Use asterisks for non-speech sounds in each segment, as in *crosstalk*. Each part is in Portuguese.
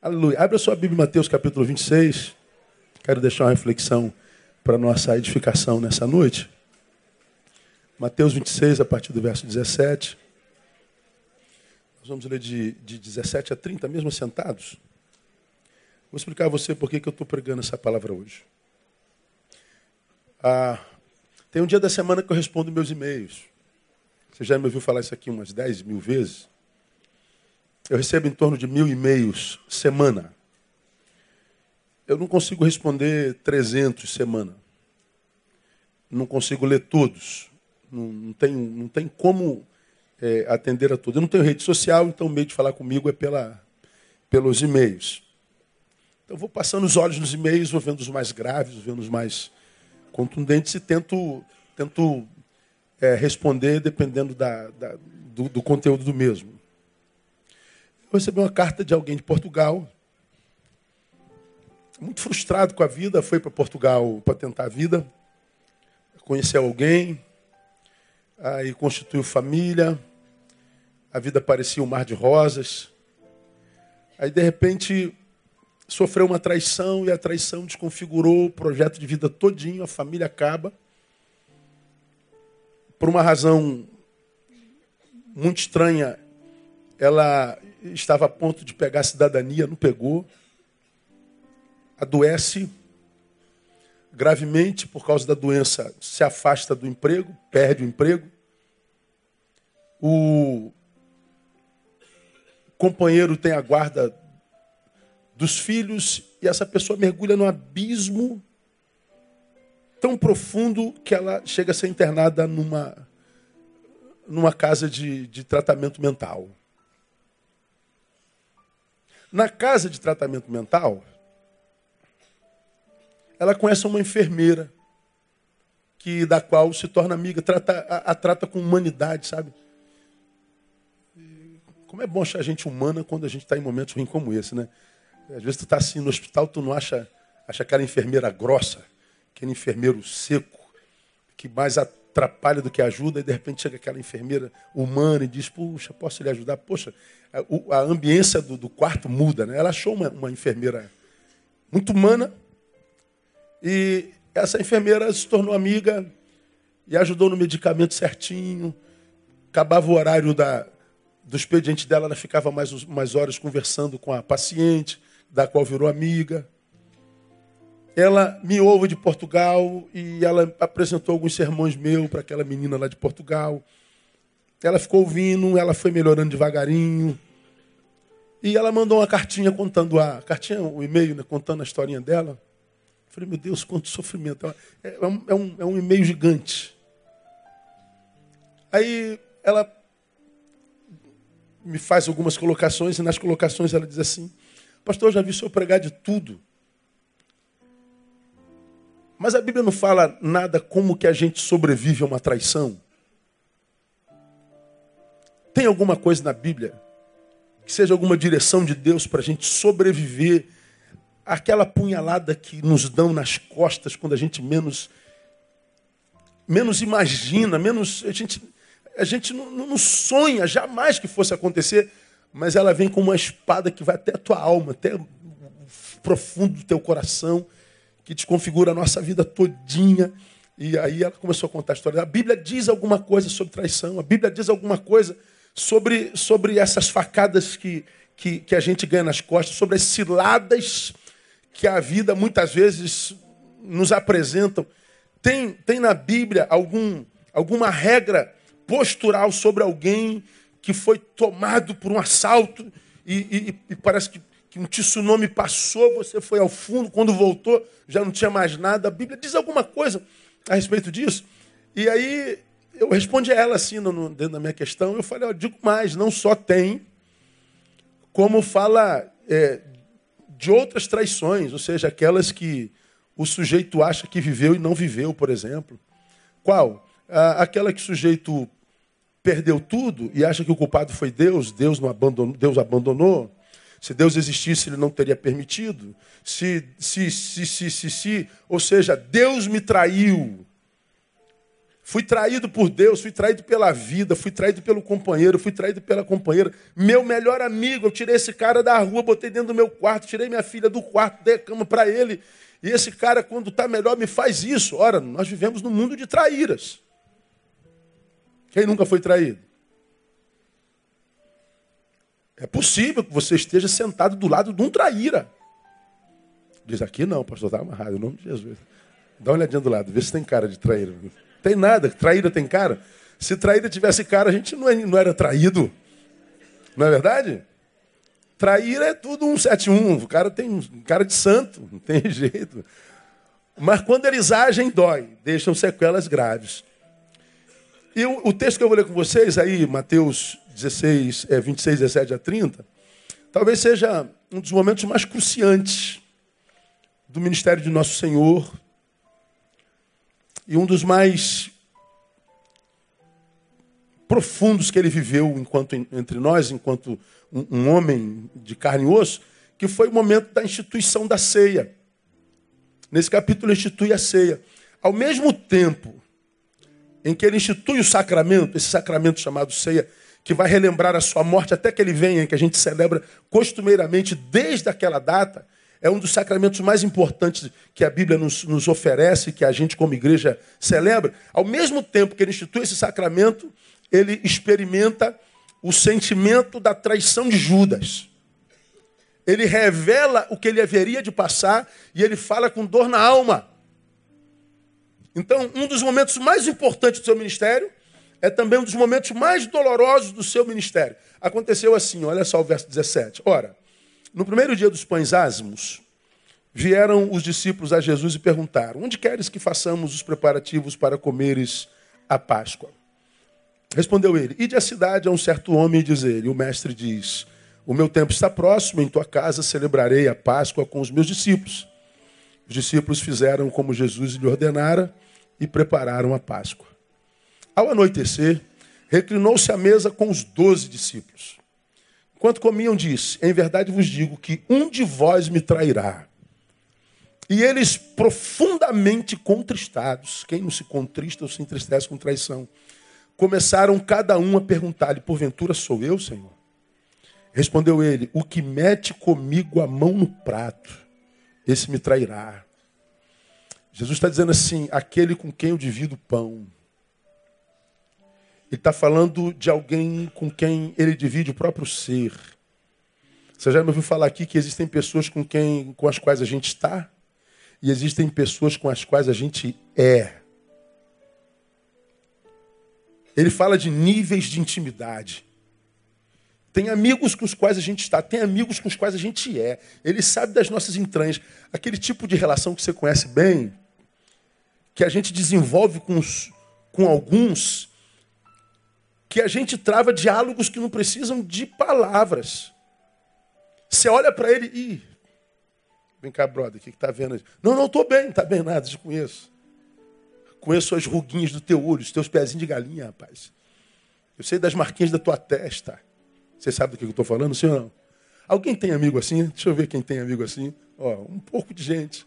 Aleluia. Abra sua Bíblia, Mateus capítulo 26. Quero deixar uma reflexão para nossa edificação nessa noite. Mateus 26, a partir do verso 17. Nós vamos ler de, de 17 a 30, mesmo sentados. Vou explicar a você por que eu estou pregando essa palavra hoje. Ah, tem um dia da semana que eu respondo meus e-mails. Você já me ouviu falar isso aqui umas 10 mil vezes? Eu recebo em torno de mil e-mails semana. Eu não consigo responder 300 semana. Não consigo ler todos. Não, não, tem, não tem como é, atender a todos. Eu não tenho rede social, então o meio de falar comigo é pela, pelos e-mails. Então vou passando os olhos nos e-mails, vou vendo os mais graves, vendo os mais contundentes e tento, tento é, responder dependendo da, da do, do, conteúdo do mesmo. Recebi uma carta de alguém de Portugal, muito frustrado com a vida, foi para Portugal para tentar a vida, conheceu alguém, aí constituiu família, a vida parecia um mar de rosas. Aí, de repente, sofreu uma traição e a traição desconfigurou o projeto de vida todinho, a família acaba. Por uma razão muito estranha, ela estava a ponto de pegar a cidadania, não pegou. Adoece gravemente por causa da doença, se afasta do emprego, perde o emprego. O companheiro tem a guarda dos filhos e essa pessoa mergulha num abismo tão profundo que ela chega a ser internada numa, numa casa de, de tratamento mental. Na casa de tratamento mental, ela conhece uma enfermeira que da qual se torna amiga, trata, a, a trata com humanidade, sabe? Como é bom achar gente humana quando a gente está em momentos ruins como esse, né? Às vezes tu está assim no hospital, tu não acha, acha aquela enfermeira grossa, aquele enfermeiro seco, que mais atrapalha do que ajuda, e de repente chega aquela enfermeira humana e diz, puxa, posso lhe ajudar? Poxa, a, a ambiência do, do, quarto muda, né? Ela achou uma, uma enfermeira muito humana, e essa enfermeira se tornou amiga e ajudou no medicamento certinho, acabava o horário da, do expediente dela, ela ficava mais, mais horas conversando com a paciente, da qual virou amiga. Ela me ouve de Portugal e ela apresentou alguns sermões meus para aquela menina lá de Portugal. Ela ficou ouvindo, ela foi melhorando devagarinho. E ela mandou uma cartinha contando a cartinha, o um e-mail, né, contando a historinha dela. Eu falei, meu Deus, quanto sofrimento. É, é um, é um, é um e-mail gigante. Aí ela me faz algumas colocações, e nas colocações ela diz assim: Pastor, eu já vi o senhor pregar de tudo. Mas a Bíblia não fala nada como que a gente sobrevive a uma traição. Tem alguma coisa na Bíblia que seja alguma direção de Deus para a gente sobreviver àquela punhalada que nos dão nas costas quando a gente menos menos imagina, menos a gente a gente não, não sonha jamais que fosse acontecer mas ela vem com uma espada que vai até a tua alma, até o profundo do teu coração, que desconfigura a nossa vida todinha. E aí ela começou a contar a história. A Bíblia diz alguma coisa sobre traição, a Bíblia diz alguma coisa sobre, sobre essas facadas que, que, que a gente ganha nas costas, sobre as ciladas que a vida muitas vezes nos apresentam. Tem, tem na Bíblia algum, alguma regra postural sobre alguém que foi tomado por um assalto e, e, e parece que, que, um tsunami passou, você foi ao fundo, quando voltou já não tinha mais nada. A Bíblia diz alguma coisa a respeito disso. E aí eu respondi a ela assim, no, dentro da minha questão, eu falei, eu digo mais, não só tem, como fala é, de outras traições, ou seja, aquelas que o sujeito acha que viveu e não viveu, por exemplo. Qual? Aquela que o sujeito perdeu tudo e acha que o culpado foi Deus, Deus não abandonou, Deus abandonou. Se Deus existisse, ele não teria permitido. Se, se, se, se, se, se, ou seja, Deus me traiu. Fui traído por Deus, fui traído pela vida, fui traído pelo companheiro, fui traído pela companheira. Meu melhor amigo, eu tirei esse cara da rua, botei dentro do meu quarto, tirei minha filha do quarto, dei a cama para ele. E esse cara, quando está melhor, me faz isso. Ora, nós vivemos num mundo de traíras. Quem nunca foi traído? É possível que você esteja sentado do lado de um traíra. Diz aqui não, pastor, está amarrado, em nome de Jesus. Dá uma olhadinha do lado, vê se tem cara de traíra. Tem nada, traíra tem cara. Se traíra tivesse cara, a gente não, é, era traído. Não é verdade? Traíra é tudo um 71. O cara tem cara de santo, não tem *laughs* jeito. Mas quando eles agem, dói, deixam sequelas graves. E o, o texto que eu vou ler com vocês aí, Mateus 16, é, 26, 17 a 30, talvez seja um dos momentos mais cruciantes do ministério de Nosso Senhor, e um dos mais profundos que ele viveu enquanto entre nós, enquanto um, um homem de carne e osso, que foi o momento da instituição da ceia. Nesse capítulo institui a ceia. Ao mesmo tempo em que ele institui o sacramento, esse sacramento chamado ceia, que vai relembrar a sua morte até que ele venha, que a gente celebra costumeiramente desde aquela data, é um dos sacramentos mais importantes que a Bíblia nos, nos oferece, que a gente, como igreja, celebra. Ao mesmo tempo que ele institui esse sacramento, ele experimenta o sentimento da traição de Judas. Ele revela o que ele haveria de passar e ele fala com dor na alma. Então, um dos momentos mais importantes do seu ministério é também um dos momentos mais dolorosos do seu ministério. Aconteceu assim, olha só o verso 17. Ora, no primeiro dia dos pães ázimos, vieram os discípulos a Jesus e perguntaram: Onde queres que façamos os preparativos para comeres a Páscoa? Respondeu ele: Ide à cidade a um certo homem e diz ele: O mestre diz: O meu tempo está próximo, em tua casa celebrarei a Páscoa com os meus discípulos. Os discípulos fizeram como Jesus lhe ordenara e prepararam a Páscoa. Ao anoitecer, reclinou-se à mesa com os doze discípulos. Enquanto comiam, disse: Em verdade vos digo que um de vós me trairá. E eles, profundamente contristados, quem não se contrista ou se entristece com traição, começaram cada um a perguntar-lhe: Porventura sou eu, Senhor? Respondeu ele: O que mete comigo a mão no prato, esse me trairá. Jesus está dizendo assim: aquele com quem eu divido o pão. Ele está falando de alguém com quem ele divide o próprio ser. Você já me ouviu falar aqui que existem pessoas com, quem, com as quais a gente está e existem pessoas com as quais a gente é. Ele fala de níveis de intimidade. Tem amigos com os quais a gente está, tem amigos com os quais a gente é. Ele sabe das nossas entranhas. Aquele tipo de relação que você conhece bem, que a gente desenvolve com, os, com alguns que a gente trava diálogos que não precisam de palavras. Você olha para ele e. Vem cá, brother, o que está vendo? Não, não estou bem, está bem nada, te conheço. Conheço as ruguinhas do teu olho, os teus pezinhos de galinha, rapaz. Eu sei das marquinhas da tua testa. Você sabe do que eu estou falando, sim ou não? Alguém tem amigo assim? Deixa eu ver quem tem amigo assim. Ó, um pouco de gente.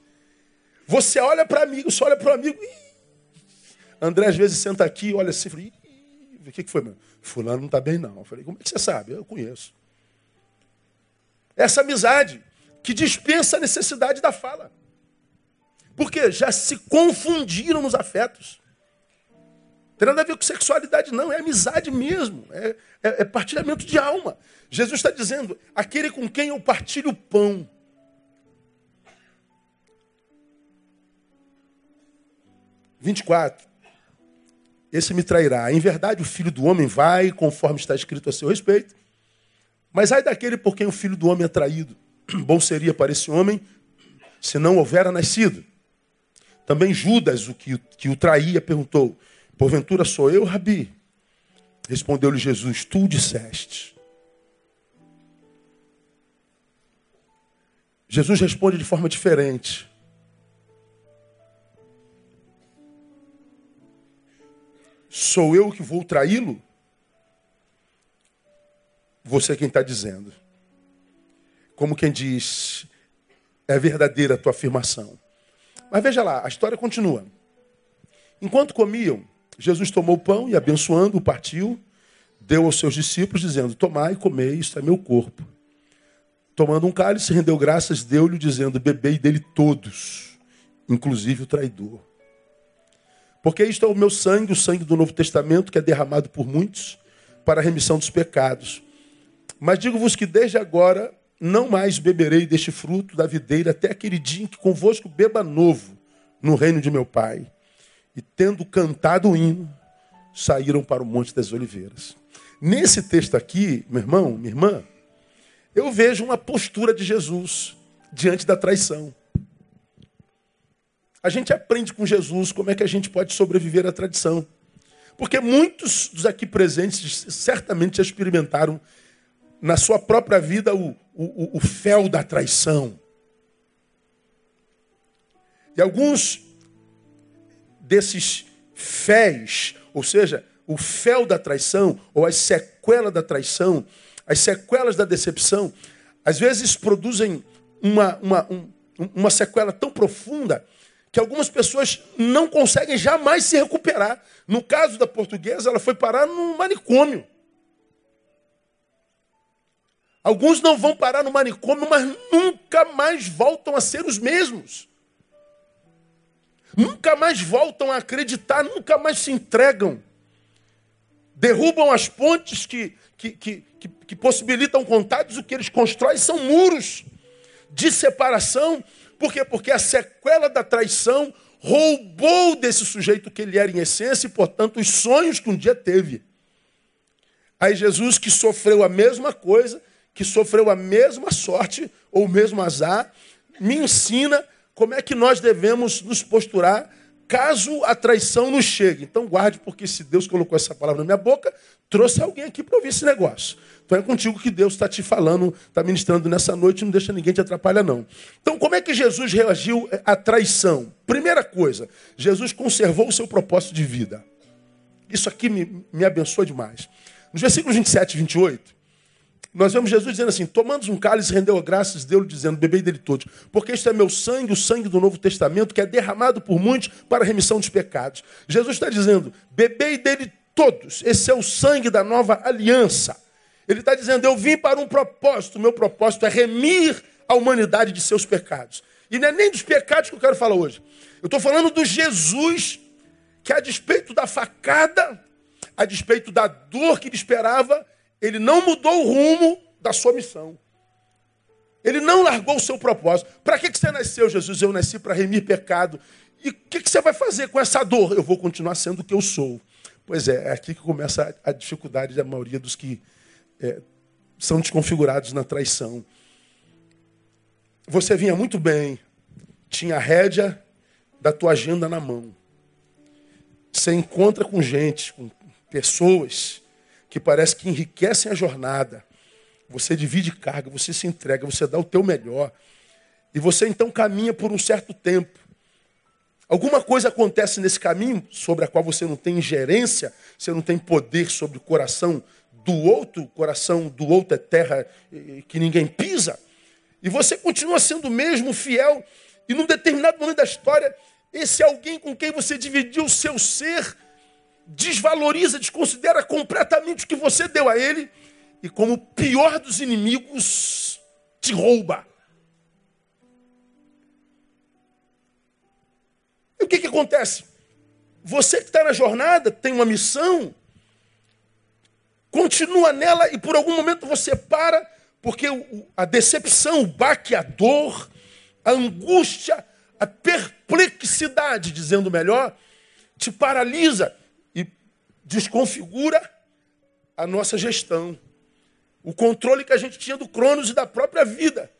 Você olha para amigo, você olha para o amigo. Ih! André às vezes senta aqui olha assim, fala, o que, que foi, meu? Fulano não está bem, não. Eu falei, como é que você sabe? Eu conheço. Essa amizade que dispensa a necessidade da fala. Porque já se confundiram nos afetos. Tem nada a ver com sexualidade, não. É amizade mesmo. É, é, é partilhamento de alma. Jesus está dizendo: aquele com quem eu partilho o pão. Vinte e quatro esse me trairá. Em verdade, o filho do homem vai, conforme está escrito a seu respeito. Mas ai daquele por quem o filho do homem é traído. *clears throat* Bom seria para esse homem se não houvera nascido. Também Judas, o que, que o traía, perguntou: Porventura sou eu, Rabi? Respondeu-lhe Jesus: Tu disseste. Jesus responde de forma diferente. Sou eu que vou traí-lo? Você é quem está dizendo. Como quem diz, é verdadeira a tua afirmação. Mas veja lá, a história continua. Enquanto comiam, Jesus tomou o pão e, abençoando, o partiu, deu aos seus discípulos, dizendo: Tomai e comei, isto é meu corpo. Tomando um cálice, rendeu graças, deu-lhe, dizendo: Bebei dele todos, inclusive o traidor. Porque isto é o meu sangue, o sangue do Novo Testamento, que é derramado por muitos para a remissão dos pecados. Mas digo-vos que desde agora não mais beberei deste fruto da videira até aquele dia em que convosco beba novo no reino de meu Pai. E tendo cantado o hino, saíram para o Monte das Oliveiras. Nesse texto aqui, meu irmão, minha irmã, eu vejo uma postura de Jesus diante da traição. A gente aprende com Jesus como é que a gente pode sobreviver à tradição. Porque muitos dos aqui presentes certamente já experimentaram na sua própria vida o, o, o fel da traição. E alguns desses fés, ou seja, o fel da traição, ou as sequelas da traição, as sequelas da decepção, às vezes produzem uma, uma, um, uma sequela tão profunda que algumas pessoas não conseguem jamais se recuperar. No caso da portuguesa, ela foi parar no manicômio. Alguns não vão parar no manicômio, mas nunca mais voltam a ser os mesmos. Nunca mais voltam a acreditar, nunca mais se entregam. Derrubam as pontes que, que, que, que, que possibilitam contatos, o que eles constroem são muros de separação por quê? Porque a sequela da traição roubou desse sujeito que ele era em essência e, portanto, os sonhos que um dia teve. Aí Jesus, que sofreu a mesma coisa, que sofreu a mesma sorte ou o mesmo azar, me ensina como é que nós devemos nos posturar caso a traição nos chegue. Então guarde, porque se Deus colocou essa palavra na minha boca, trouxe alguém aqui para ouvir esse negócio. Então é contigo que Deus está te falando, está ministrando nessa noite, não deixa ninguém te atrapalhar, não. Então, como é que Jesus reagiu à traição? Primeira coisa, Jesus conservou o seu propósito de vida. Isso aqui me, me abençoa demais. Nos versículos 27 e 28, nós vemos Jesus dizendo assim: tomando um cálice, rendeu graças, deu-lhe, dizendo: bebei dele todos, porque este é meu sangue, o sangue do Novo Testamento, que é derramado por muitos para a remissão dos pecados. Jesus está dizendo: bebei dele todos, esse é o sangue da nova aliança. Ele está dizendo: Eu vim para um propósito, meu propósito é remir a humanidade de seus pecados. E não é nem dos pecados que eu quero falar hoje. Eu estou falando do Jesus que, a despeito da facada, a despeito da dor que ele esperava, ele não mudou o rumo da sua missão. Ele não largou o seu propósito. Para que, que você nasceu, Jesus? Eu nasci para remir pecado. E o que, que você vai fazer com essa dor? Eu vou continuar sendo o que eu sou. Pois é, é aqui que começa a dificuldade da maioria dos que é, são desconfigurados na traição. Você vinha muito bem, tinha a rédea da tua agenda na mão. Você encontra com gente, com pessoas que parece que enriquecem a jornada. Você divide carga, você se entrega, você dá o teu melhor. E você então caminha por um certo tempo. Alguma coisa acontece nesse caminho sobre a qual você não tem ingerência, você não tem poder sobre o coração do outro, o coração do outro é terra que ninguém pisa. E você continua sendo mesmo fiel, e num determinado momento da história, esse alguém com quem você dividiu o seu ser desvaloriza, desconsidera completamente o que você deu a ele, e como o pior dos inimigos, te rouba. E o que, que acontece? Você que está na jornada tem uma missão, Continua nela e por algum momento você para, porque a decepção, o baque, a dor, a angústia, a perplexidade, dizendo melhor, te paralisa e desconfigura a nossa gestão. O controle que a gente tinha do Cronos e da própria vida.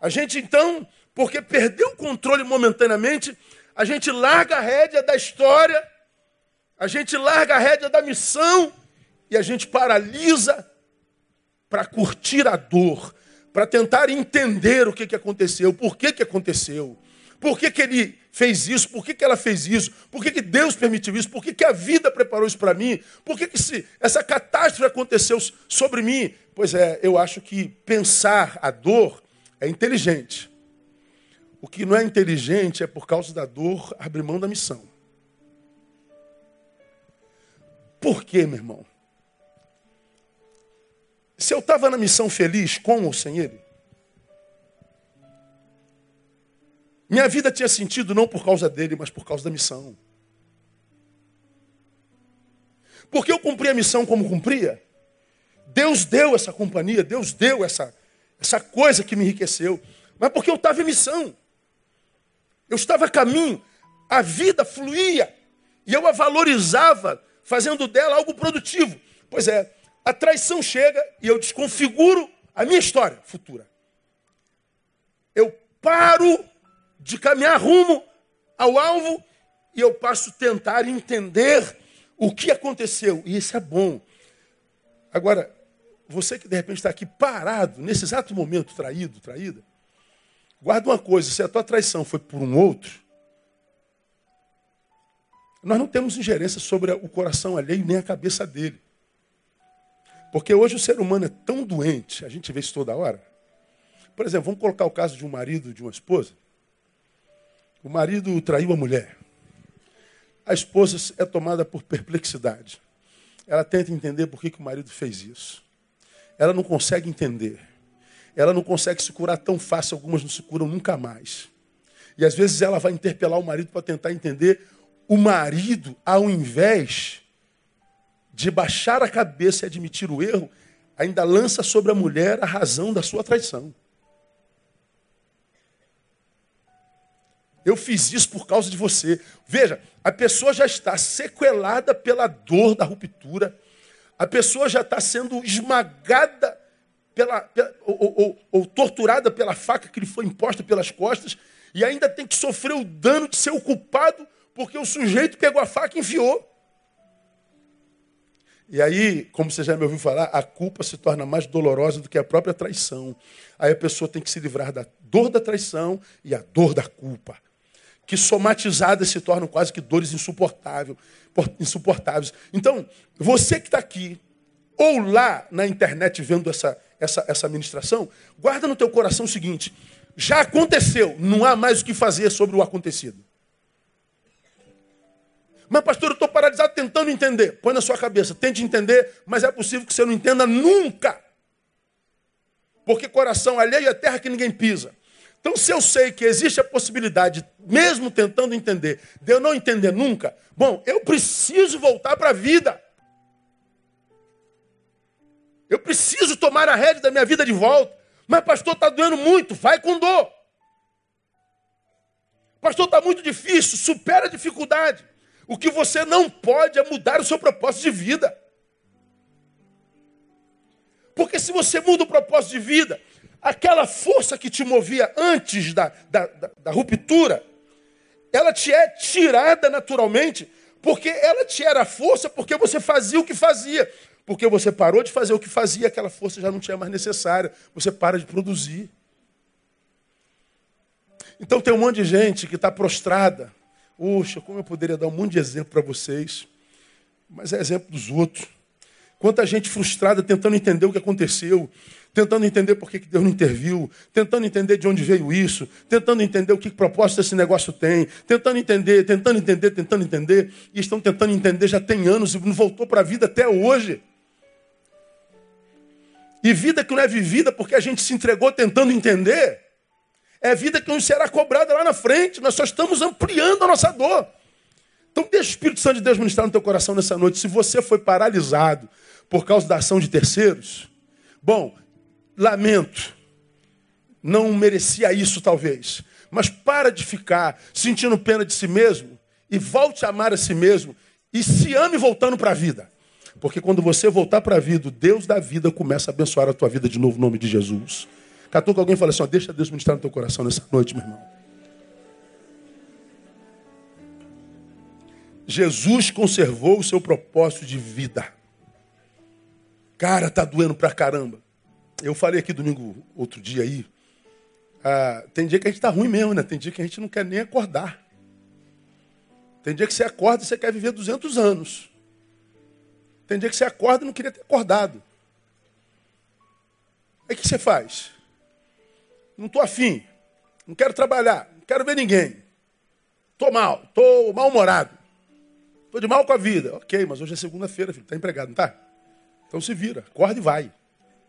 A gente então, porque perdeu o controle momentaneamente, a gente larga a rédea da história, a gente larga a rédea da missão e a gente paralisa para curtir a dor, para tentar entender o que, que aconteceu, por que, que aconteceu, por que, que ele fez isso, por que, que ela fez isso, por que, que Deus permitiu isso, por que, que a vida preparou isso para mim, por que, que se, essa catástrofe aconteceu sobre mim. Pois é, eu acho que pensar a dor é inteligente. O que não é inteligente é por causa da dor abrir mão da missão. por quê, meu irmão? Se eu estava na missão feliz com ou sem ele, minha vida tinha sentido não por causa dele, mas por causa da missão. Porque eu cumpri a missão como cumpria. Deus deu essa companhia, Deus deu essa, essa coisa que me enriqueceu. Mas porque eu estava em missão. Eu estava a caminho. A vida fluía. E eu a valorizava, fazendo dela algo produtivo. Pois é, a traição chega e eu desconfiguro a minha história futura. Eu paro de caminhar rumo ao alvo e eu passo a tentar entender o que aconteceu. E isso é bom. Agora, você que de repente está aqui parado, nesse exato momento, traído, traída, guarda uma coisa: se a tua traição foi por um outro, nós não temos ingerência sobre o coração alheio nem a cabeça dele. Porque hoje o ser humano é tão doente, a gente vê isso toda hora. Por exemplo, vamos colocar o caso de um marido de uma esposa. O marido traiu a mulher. A esposa é tomada por perplexidade. Ela tenta entender por que, que o marido fez isso. Ela não consegue entender. Ela não consegue se curar tão fácil, algumas não se curam nunca mais. E às vezes ela vai interpelar o marido para tentar entender o marido, ao invés de baixar a cabeça e admitir o erro, ainda lança sobre a mulher a razão da sua traição. Eu fiz isso por causa de você. Veja, a pessoa já está sequelada pela dor da ruptura, a pessoa já está sendo esmagada pela, pela ou, ou, ou, torturada pela faca que lhe foi imposta pelas costas, e ainda tem que sofrer o dano de ser o culpado porque o sujeito pegou a faca e enfiou. E aí, como você já me ouviu falar, a culpa se torna mais dolorosa do que a própria traição. Aí a pessoa tem que se livrar da dor da traição e a dor da culpa. Que somatizadas se tornam quase que dores insuportáveis. Então, você que está aqui, ou lá na internet vendo essa, essa, essa ministração, guarda no teu coração o seguinte: já aconteceu, não há mais o que fazer sobre o acontecido. Mas, pastor, eu estou paralisado tentando entender. Põe na sua cabeça, tente entender, mas é possível que você não entenda nunca. Porque coração alheio é terra que ninguém pisa. Então, se eu sei que existe a possibilidade, mesmo tentando entender, de eu não entender nunca, bom, eu preciso voltar para a vida. Eu preciso tomar a rédea da minha vida de volta. Mas, pastor, está doendo muito, vai com dor. Pastor, está muito difícil, supera a dificuldade. O que você não pode é mudar o seu propósito de vida. Porque se você muda o propósito de vida, aquela força que te movia antes da, da, da, da ruptura, ela te é tirada naturalmente, porque ela te era força porque você fazia o que fazia. Porque você parou de fazer o que fazia, aquela força já não tinha mais necessária. Você para de produzir. Então tem um monte de gente que está prostrada, Puxa, como eu poderia dar um monte de exemplo para vocês, mas é exemplo dos outros. Quanta gente frustrada tentando entender o que aconteceu, tentando entender por que Deus não interviu, tentando entender de onde veio isso, tentando entender o que propósito esse negócio tem, tentando entender, tentando entender, tentando entender, e estão tentando entender já tem anos e não voltou para a vida até hoje. E vida que não é vivida porque a gente se entregou tentando entender, é vida que nos será cobrada lá na frente. Nós só estamos ampliando a nossa dor. Então deixa o Espírito Santo de Deus ministrar no teu coração nessa noite. Se você foi paralisado por causa da ação de terceiros, bom, lamento. Não merecia isso talvez. Mas para de ficar sentindo pena de si mesmo e volte a amar a si mesmo e se ame voltando para a vida. Porque quando você voltar para a vida, Deus da vida começa a abençoar a tua vida de novo, em nome de Jesus. Catou com alguém e falou assim: ó, deixa Deus ministrar no teu coração nessa noite, meu irmão. Jesus conservou o seu propósito de vida. Cara, tá doendo pra caramba. Eu falei aqui domingo, outro dia aí. Ah, tem dia que a gente tá ruim mesmo, né? Tem dia que a gente não quer nem acordar. Tem dia que você acorda e você quer viver 200 anos. Tem dia que você acorda e não queria ter acordado. Aí o que você faz? Não estou afim. Não quero trabalhar. Não quero ver ninguém. Estou mal. Estou mal-humorado. Estou de mal com a vida. Ok, mas hoje é segunda-feira, filho. Está empregado, não está? Então se vira, acorda e vai.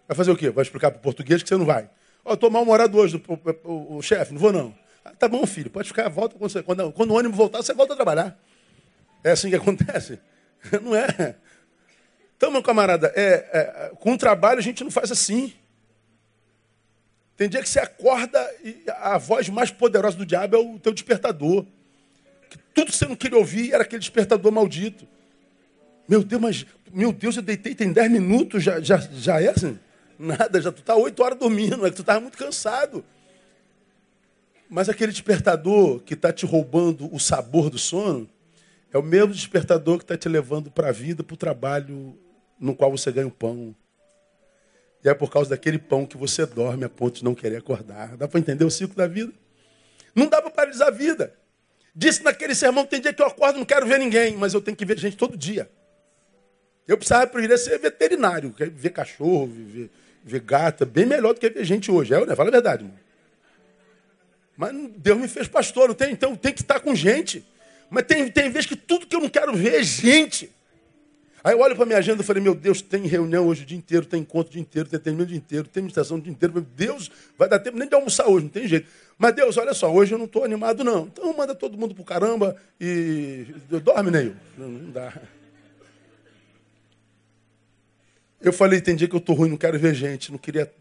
Vai fazer o quê? Vai explicar para o português que você não vai. Ó, estou mal-humorado hoje, o, o, o, chefe, não vou não. Ah, tá bom, filho, pode ficar, volta quando, você, quando, quando o ônibus voltar, você volta a trabalhar. É assim que *laughs* acontece? Não é? Então, meu camarada, é, é, com o trabalho a gente não faz assim. Tem dia que você acorda e a voz mais poderosa do diabo é o teu despertador. Que tudo que você não queria ouvir era aquele despertador maldito. Meu Deus, mas, meu Deus, eu deitei tem 10 minutos, já, já, já é assim? Nada, já tu está 8 horas dormindo, é que tu estava muito cansado. Mas aquele despertador que está te roubando o sabor do sono, é o mesmo despertador que está te levando para a vida, para o trabalho no qual você ganha o pão. E é por causa daquele pão que você dorme a ponto de não querer acordar. Dá para entender o ciclo da vida? Não dá para paralisar a vida. Disse naquele sermão, tem dia que eu acordo não quero ver ninguém, mas eu tenho que ver gente todo dia. Eu precisava preferir ser veterinário, ver cachorro, ver, ver gata, bem melhor do que ver gente hoje. É, né? Fala a verdade. Mas Deus me fez pastor, não tem, então tem que estar com gente. Mas tem, tem vezes que tudo que eu não quero ver é gente. Aí eu olho para minha agenda e falei, meu Deus, tem reunião hoje o dia inteiro, tem encontro o dia inteiro, tem termino o dia inteiro, tem meditação o dia inteiro. Meu Deus, vai dar tempo nem de almoçar hoje, não tem jeito. Mas Deus, olha só, hoje eu não estou animado não. Então manda todo mundo pro caramba e dorme, Neil. Não, não dá. Eu falei, tem dia que eu estou ruim, não quero ver gente, não queria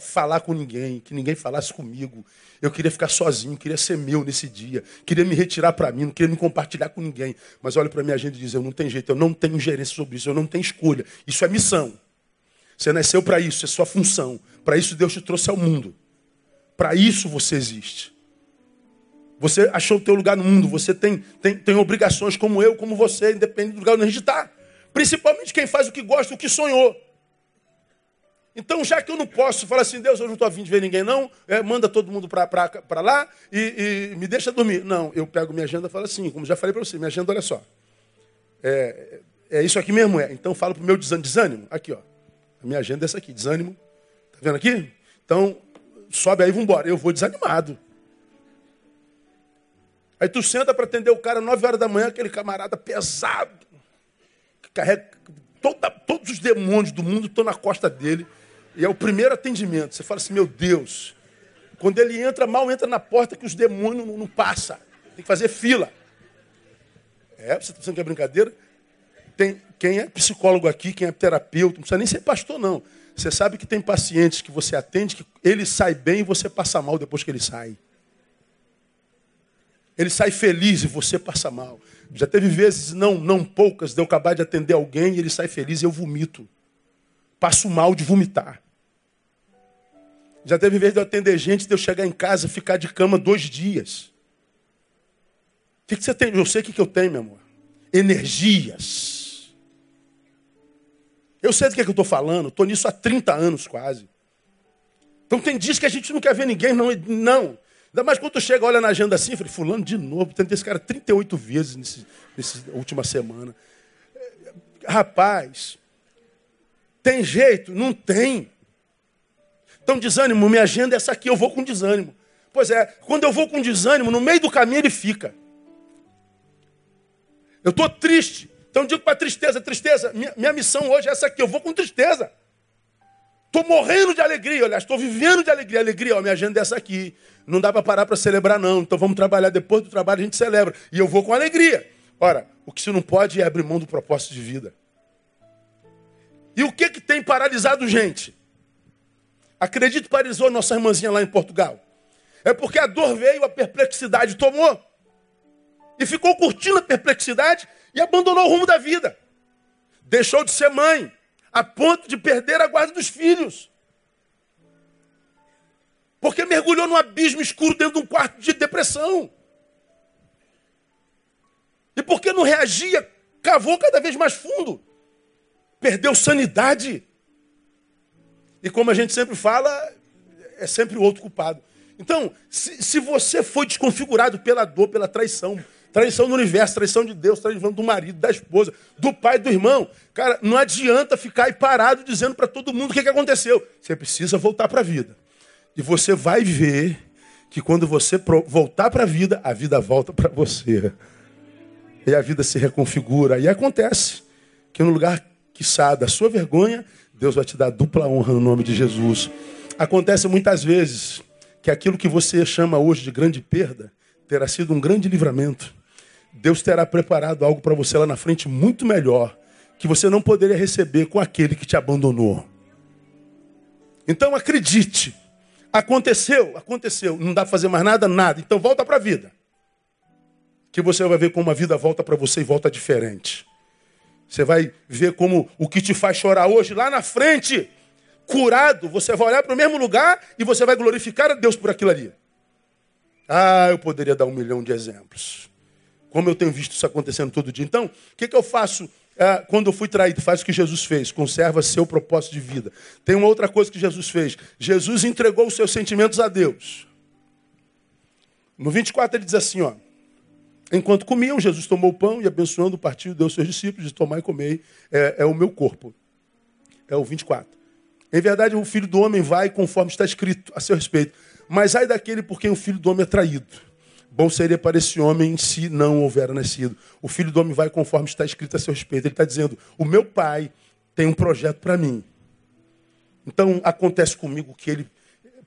falar com ninguém, que ninguém falasse comigo. Eu queria ficar sozinho, queria ser meu nesse dia, queria me retirar para mim, não queria me compartilhar com ninguém. Mas olha para minha agenda e diz: eu não tenho jeito, eu não tenho gerência sobre isso, eu não tenho escolha. Isso é missão. Você nasceu para isso, é sua função. Para isso Deus te trouxe ao mundo. Para isso você existe. Você achou o teu lugar no mundo, você tem, tem, tem obrigações como eu, como você, independente do lugar onde a gente está. Principalmente quem faz o que gosta, o que sonhou. Então, já que eu não posso falar assim, Deus, eu não estou afim de ver ninguém, não, é, manda todo mundo para lá e, e, me deixa dormir. Não, eu pego minha agenda e falo assim, como já falei para você, minha agenda, olha só. É, é isso aqui mesmo, é. Então, falo para o meu desânimo. Aqui, ó. A minha agenda é essa aqui, desânimo. Tá vendo aqui? Então, sobe aí e vambora. Eu vou desanimado. Aí tu senta para atender o cara 9 horas da manhã, aquele camarada pesado, que carrega toda, todos os demônios do mundo estão na costa dele. E é o primeiro atendimento. Você fala assim, meu Deus. Quando ele entra, mal entra na porta que os demônios não, não passam. Tem que fazer fila. É, você está pensando que é brincadeira? Tem, quem é psicólogo aqui, quem é terapeuta, não precisa nem ser pastor, não. Você sabe que tem pacientes que você atende, que ele sai bem e você passa mal depois que ele sai. Ele sai feliz e você passa mal. Já teve vezes, não, não poucas, de eu acabar de atender alguém e ele sai feliz e eu vomito. Passo mal de vomitar. Já teve vezes de eu atender gente, de eu chegar em casa ficar de cama dois dias. O que, que você tem? Eu sei o que, que eu tenho, meu amor. Energias. Eu sei do que, é que eu estou falando, estou nisso há 30 anos quase. Então tem dias que a gente não quer ver ninguém, não. Não. Ainda mais quando tu chega, olha na agenda assim, falei, fulano de novo, tentei esse cara 38 vezes nesse, nessa última semana. Rapaz, tem jeito? Não tem. Então, desânimo, minha agenda é essa aqui, eu vou com desânimo. Pois é, quando eu vou com desânimo, no meio do caminho ele fica. Eu estou triste. Então digo para tristeza, tristeza, minha, minha missão hoje é essa aqui, eu vou com tristeza. Estou morrendo de alegria, aliás, estou vivendo de alegria. Alegria, ó, minha agenda é essa aqui. Não dá para parar para celebrar, não. Então vamos trabalhar. Depois do trabalho a gente celebra. E eu vou com alegria. Ora, o que se não pode é abrir mão do propósito de vida. E o que, que tem paralisado gente? Acredito paralisou nossa irmãzinha lá em Portugal. É porque a dor veio, a perplexidade tomou. E ficou curtindo a perplexidade e abandonou o rumo da vida. Deixou de ser mãe, a ponto de perder a guarda dos filhos. Porque mergulhou num abismo escuro dentro de um quarto de depressão. E porque não reagia, cavou cada vez mais fundo. Perdeu sanidade. E como a gente sempre fala, é sempre o outro culpado. Então, se, se você foi desconfigurado pela dor, pela traição, traição do universo, traição de Deus, traição do marido, da esposa, do pai, do irmão, cara, não adianta ficar aí parado dizendo para todo mundo o que, que aconteceu. Você precisa voltar para a vida. E você vai ver que quando você voltar para a vida, a vida volta para você. E a vida se reconfigura. E acontece que no lugar sai da sua vergonha, Deus vai te dar dupla honra no nome de Jesus. Acontece muitas vezes que aquilo que você chama hoje de grande perda terá sido um grande livramento. Deus terá preparado algo para você lá na frente muito melhor, que você não poderia receber com aquele que te abandonou. Então acredite. Aconteceu, aconteceu. Não dá para fazer mais nada, nada. Então volta para a vida. Que você vai ver como a vida volta para você e volta diferente. Você vai ver como o que te faz chorar hoje, lá na frente, curado, você vai olhar para o mesmo lugar e você vai glorificar a Deus por aquilo ali. Ah, eu poderia dar um milhão de exemplos. Como eu tenho visto isso acontecendo todo dia. Então, o que, que eu faço ah, quando eu fui traído? Faz o que Jesus fez, conserva seu propósito de vida. Tem uma outra coisa que Jesus fez. Jesus entregou os seus sentimentos a Deus. No 24 ele diz assim, ó. Enquanto comiam, Jesus tomou o pão e abençoando, partiu, deu aos seus discípulos, disse, tomai e comei, é, é o meu corpo. É o 24. Em verdade, o filho do homem vai conforme está escrito a seu respeito. Mas ai daquele por quem o filho do homem é traído. Bom seria para esse homem se não houvera nascido. O filho do homem vai conforme está escrito a seu respeito. Ele está dizendo: o meu pai tem um projeto para mim. Então acontece comigo que ele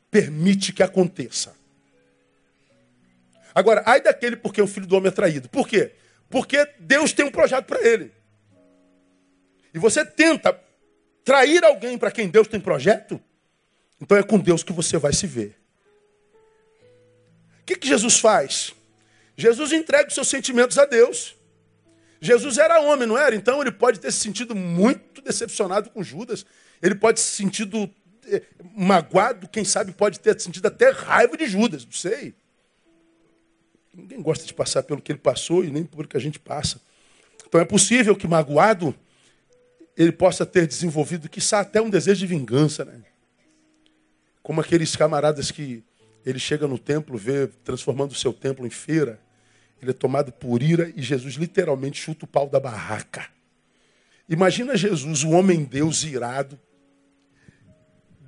permite que aconteça. Agora, ai daquele porque o filho do homem é traído. Por quê? Porque Deus tem um projeto para ele. E você tenta trair alguém para quem Deus tem projeto, então é com Deus que você vai se ver. O que, que Jesus faz? Jesus entrega os seus sentimentos a Deus. Jesus era homem, não era? Então ele pode ter se sentido muito decepcionado com Judas. Ele pode se sentido eh, magoado, quem sabe pode ter sentido até raiva de Judas, não sei. Ninguém gosta de passar pelo que ele passou e nem pelo que a gente passa. Então é possível que magoado ele possa ter desenvolvido, quiçá até um desejo de vingança, né? Como aqueles camaradas que ele chega no templo, vê transformando o seu templo em feira, ele é tomado por ira e Jesus literalmente chuta o pau da barraca. Imagina Jesus, o homem Deus irado,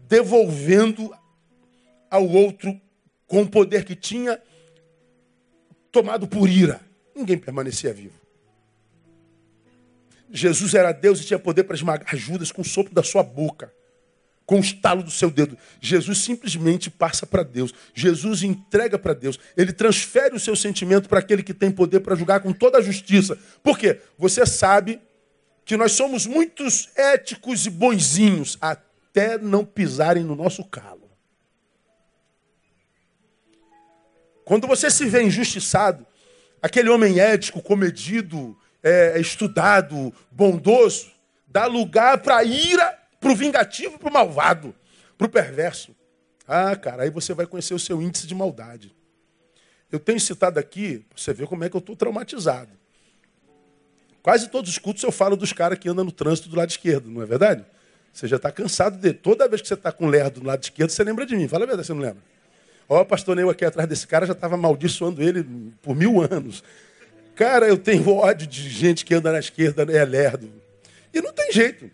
devolvendo ao outro com o poder que tinha tomado por ira. Ninguém permanecia vivo. Jesus era Deus e tinha poder para esmagar Judas com o sopro da sua boca, com o estalo do seu dedo. Jesus simplesmente passa para Deus. Jesus entrega para Deus. Ele transfere o seu sentimento para aquele que tem poder para julgar com toda a justiça. Por quê? Você sabe que nós somos muitos éticos e bonzinhos até não pisarem no nosso calo. Quando você se vê injustiçado, aquele homem ético, comedido, é, estudado, bondoso, dá lugar para a ira, para o vingativo, para o malvado, para o perverso. Ah, cara, aí você vai conhecer o seu índice de maldade. Eu tenho citado aqui, você vê como é que eu estou traumatizado. Quase todos os cultos eu falo dos caras que andam no trânsito do lado esquerdo, não é verdade? Você já está cansado de. Toda vez que você está com lerdo do lado esquerdo, você lembra de mim. Fala a verdade, você não lembra? Ó, o pastor Neu aqui atrás desse cara já estava amaldiçoando ele por mil anos. Cara, eu tenho ódio de gente que anda na esquerda, é lerdo. E não tem jeito.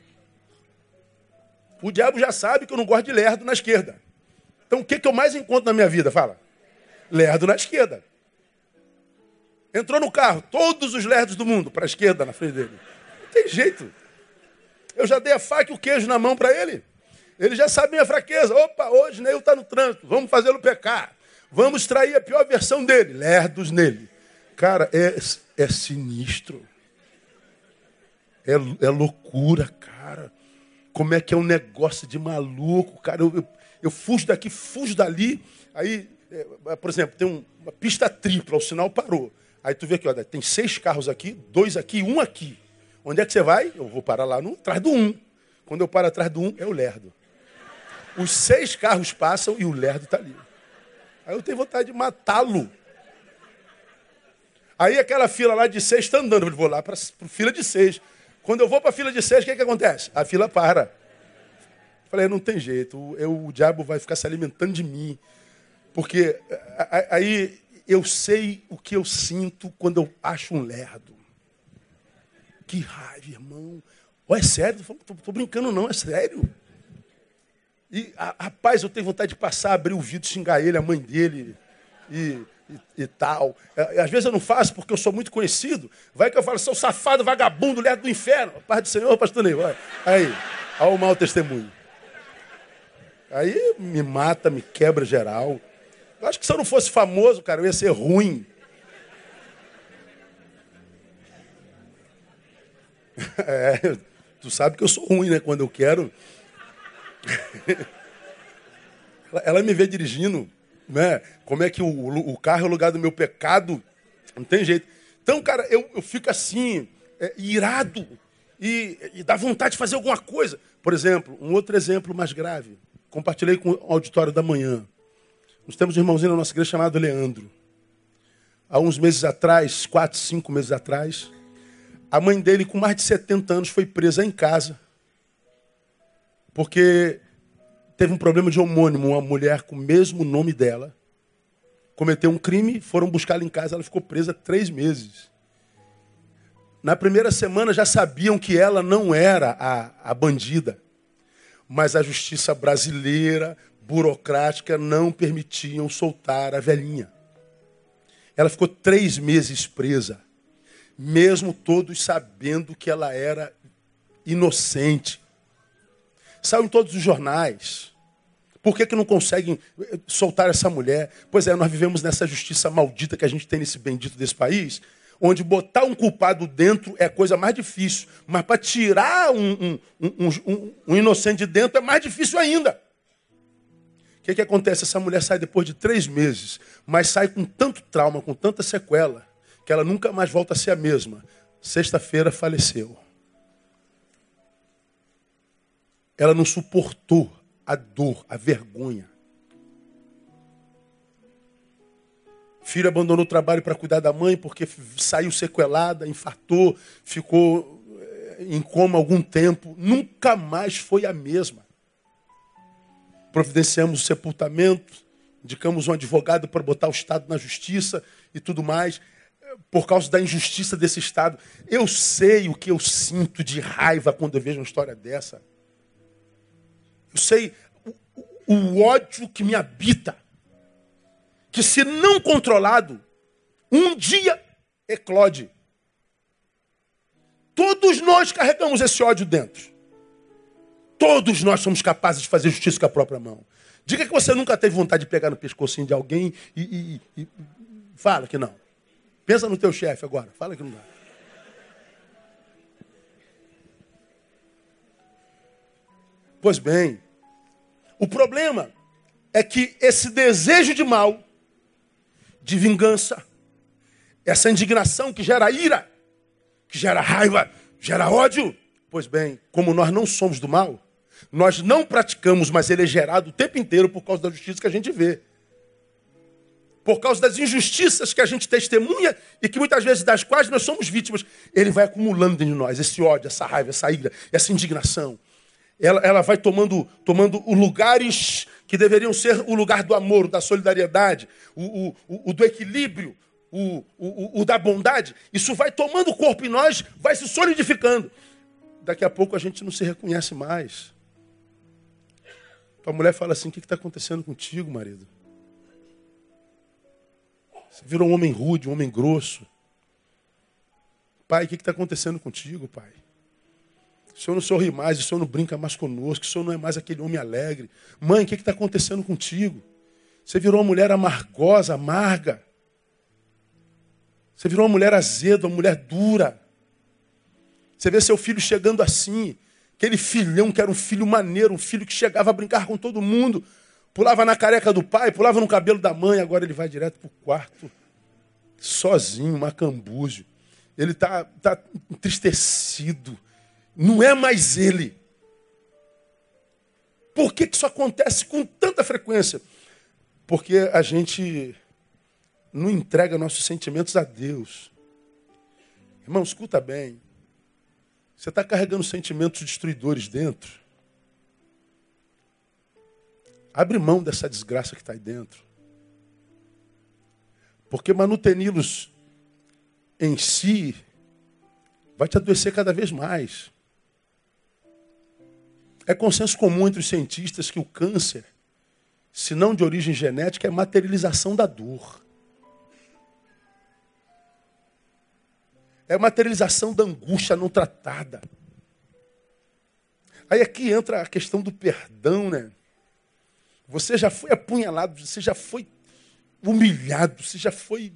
O diabo já sabe que eu não gosto de lerdo na esquerda. Então o que, que eu mais encontro na minha vida? Fala. Lerdo na esquerda. Entrou no carro, todos os lerdos do mundo, para a esquerda, na frente dele. Não tem jeito. Eu já dei a faca e o queijo na mão para ele. Ele já sabe minha fraqueza. Opa, hoje Neil está no trânsito. Vamos fazê-lo pecar. Vamos extrair a pior versão dele. Lerdos nele. Cara, é, é sinistro. É, é loucura, cara. Como é que é um negócio de maluco, cara. Eu, eu, eu fujo daqui, fujo dali. Aí, é, por exemplo, tem um, uma pista tripla, o sinal parou. Aí tu vê aqui, tem seis carros aqui, dois aqui, um aqui. Onde é que você vai? Eu vou parar lá no, atrás do um. Quando eu paro atrás do um, é o lerdo. Os seis carros passam e o lerdo está ali. Aí eu tenho vontade de matá-lo. Aí aquela fila lá de seis está andando. Eu vou lá para a fila de seis. Quando eu vou para a fila de seis, o que, que acontece? A fila para. Falei, não tem jeito. Eu, o diabo vai ficar se alimentando de mim. Porque aí eu sei o que eu sinto quando eu acho um lerdo. Que raiva, irmão. Oh, é sério? Estou brincando, não, é sério. E, a, rapaz, eu tenho vontade de passar, abrir o vidro, xingar ele, a mãe dele. E e, e, tal. É, às vezes eu não faço porque eu sou muito conhecido. Vai que eu falo, seu safado, vagabundo, lerdo do inferno. Paz do Senhor, pastor Ney, vai. Aí, olha o mau testemunho. Aí me mata, me quebra geral. Eu acho que se eu não fosse famoso, cara, eu ia ser ruim. *laughs* É, tu sabe que eu sou ruim, né? Quando eu quero. Ela me vê dirigindo, né? Como é que o, o carro é o lugar do meu pecado. Não tem jeito. Então, cara, eu, eu fico assim, é, irado. E, e dá vontade de fazer alguma coisa. Por exemplo, um outro exemplo mais grave. Compartilhei com o auditório da manhã. Nós temos um irmãozinho na nossa igreja chamado Leandro. Há uns meses atrás, quatro, cinco meses atrás, a mãe dele, com mais de 70 anos, foi presa em casa. Porque teve um problema de homônimo, uma mulher com o mesmo nome dela. Cometeu um crime, foram buscá-la em casa, ela ficou presa três meses. Na primeira semana já sabiam que ela não era a, a bandida. Mas a justiça brasileira, burocrática não permitiam soltar a velhinha. Ela ficou três meses presa, mesmo todos sabendo que ela era inocente. Saiu em todos os jornais. Por que, que não conseguem soltar essa mulher? Pois é, nós vivemos nessa justiça maldita que a gente tem nesse bendito desse país, onde botar um culpado dentro é a coisa mais difícil, mas para tirar um, um, um, um, inocente de dentro é mais difícil ainda. O que, que acontece? Essa mulher sai depois de três meses, mas sai com tanto trauma, com tanta sequela, que ela nunca mais volta a ser a mesma. Sexta-feira faleceu. Ela não suportou a dor, a vergonha. Filho abandonou o trabalho para cuidar da mãe porque saiu sequelada, infartou, ficou eh, em coma algum tempo. Nunca mais foi a mesma providenciamos o sepultamento, indicamos um advogado para botar o Estado na justiça e tudo mais, por causa da injustiça desse Estado. Eu sei o que eu sinto de raiva quando eu vejo uma história dessa. Eu sei o, o ódio que me habita. Que se não controlado, um dia eclode. Todos nós carregamos esse ódio dentro. Todos nós somos capazes de fazer justiça com a própria mão. Diga que você nunca teve vontade de pegar no pescocinho de alguém e, e, e fala que não. Pensa no teu chefe agora, fala que não dá. Pois bem, o problema é que esse desejo de mal, de vingança, essa indignação que gera ira, que gera raiva, gera ódio, pois bem, como nós não somos do mal, nós não praticamos, mas ele é gerado o tempo inteiro por causa da justiça que a gente vê. Por causa das injustiças que a gente testemunha e que muitas vezes das quais nós somos vítimas. Ele vai acumulando dentro de nós esse ódio, essa raiva, essa ira, essa indignação. Ela, ela vai tomando, tomando lugares que deveriam ser o lugar do amor, da solidariedade, o, o, o do equilíbrio, o, o, o da bondade. Isso vai tomando corpo em nós, vai se solidificando. Daqui a pouco a gente não se reconhece mais. A mulher fala assim: O que está acontecendo contigo, marido? Você virou um homem rude, um homem grosso. Pai, o que está acontecendo contigo, pai? O senhor não sorri mais, o senhor não brinca mais conosco, o senhor não é mais aquele homem alegre. Mãe, o que está acontecendo contigo? Você virou uma mulher amargosa, amarga. Você virou uma mulher azeda, uma mulher dura. Você vê seu filho chegando assim, Aquele filhão que era um filho maneiro, um filho que chegava a brincar com todo mundo, pulava na careca do pai, pulava no cabelo da mãe, agora ele vai direto para o quarto, sozinho, macambúzio. Ele está tá entristecido. Não é mais ele. Por que, que isso acontece com tanta frequência? Porque a gente não entrega nossos sentimentos a Deus. Irmão, escuta bem. Você está carregando sentimentos destruidores dentro. Abre mão dessa desgraça que está aí dentro. Porque manuteni-los em si vai te adoecer cada vez mais. É consenso comum entre os cientistas que o câncer, se não de origem genética, é materialização da dor. É materialização da angústia não tratada. Aí aqui entra a questão do perdão, né? Você já foi apunhalado, você já foi humilhado, você já foi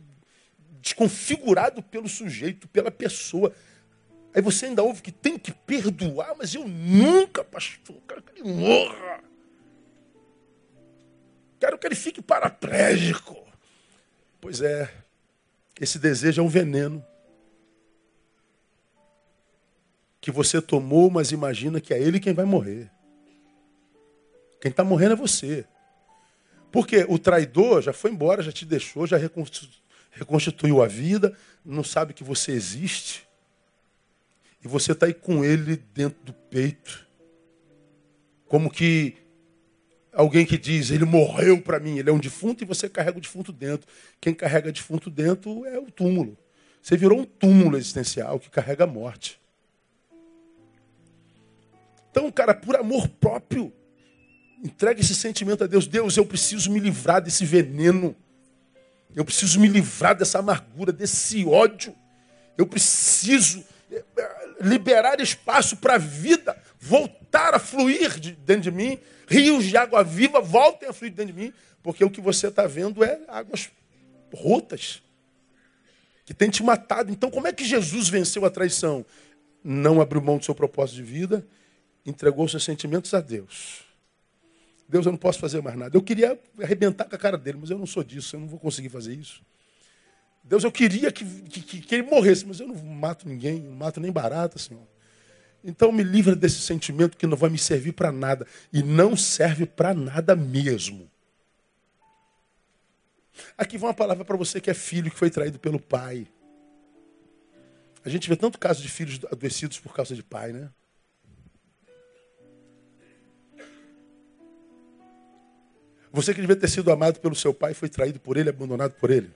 desconfigurado pelo sujeito, pela pessoa. Aí você ainda ouve que tem que perdoar, mas eu nunca, pastor, quero que ele morra. Quero que ele fique paraplégico. Pois é, esse desejo é um veneno que você tomou, mas imagina que é ele quem vai morrer. Quem está morrendo é você. Porque o traidor já foi embora, já te deixou, já reconstituiu a vida, não sabe que você existe. E você está aí com ele dentro do peito. Como que alguém que diz, ele morreu para mim, ele é um defunto e você carrega o defunto dentro. Quem carrega defunto dentro é o túmulo. Você virou um túmulo existencial que carrega a morte. Então, cara, por amor próprio, entregue esse sentimento a Deus. Deus, eu preciso me livrar desse veneno. Eu preciso me livrar dessa amargura, desse ódio. Eu preciso liberar espaço para a vida voltar a fluir dentro de mim. Rios de água viva voltem a fluir dentro de mim. Porque o que você está vendo é águas rotas que tem te matado. Então, como é que Jesus venceu a traição? Não abriu mão do seu propósito de vida, entregou seus sentimentos a Deus. Deus, eu não posso fazer mais nada. Eu queria arrebentar com a cara dele, mas eu não sou disso, eu não vou conseguir fazer isso. Deus, eu queria que, que, que ele morresse, mas eu não mato ninguém, não mato nem barata, Senhor. Então me livra desse sentimento que não vai me servir para nada. E não serve para nada mesmo. Aqui vai uma palavra para você que é filho, que foi traído pelo pai. A gente vê tanto caso de filhos adoecidos por causa de pai, né? Você que devia ter sido amado pelo seu pai foi traído por ele, abandonado por ele.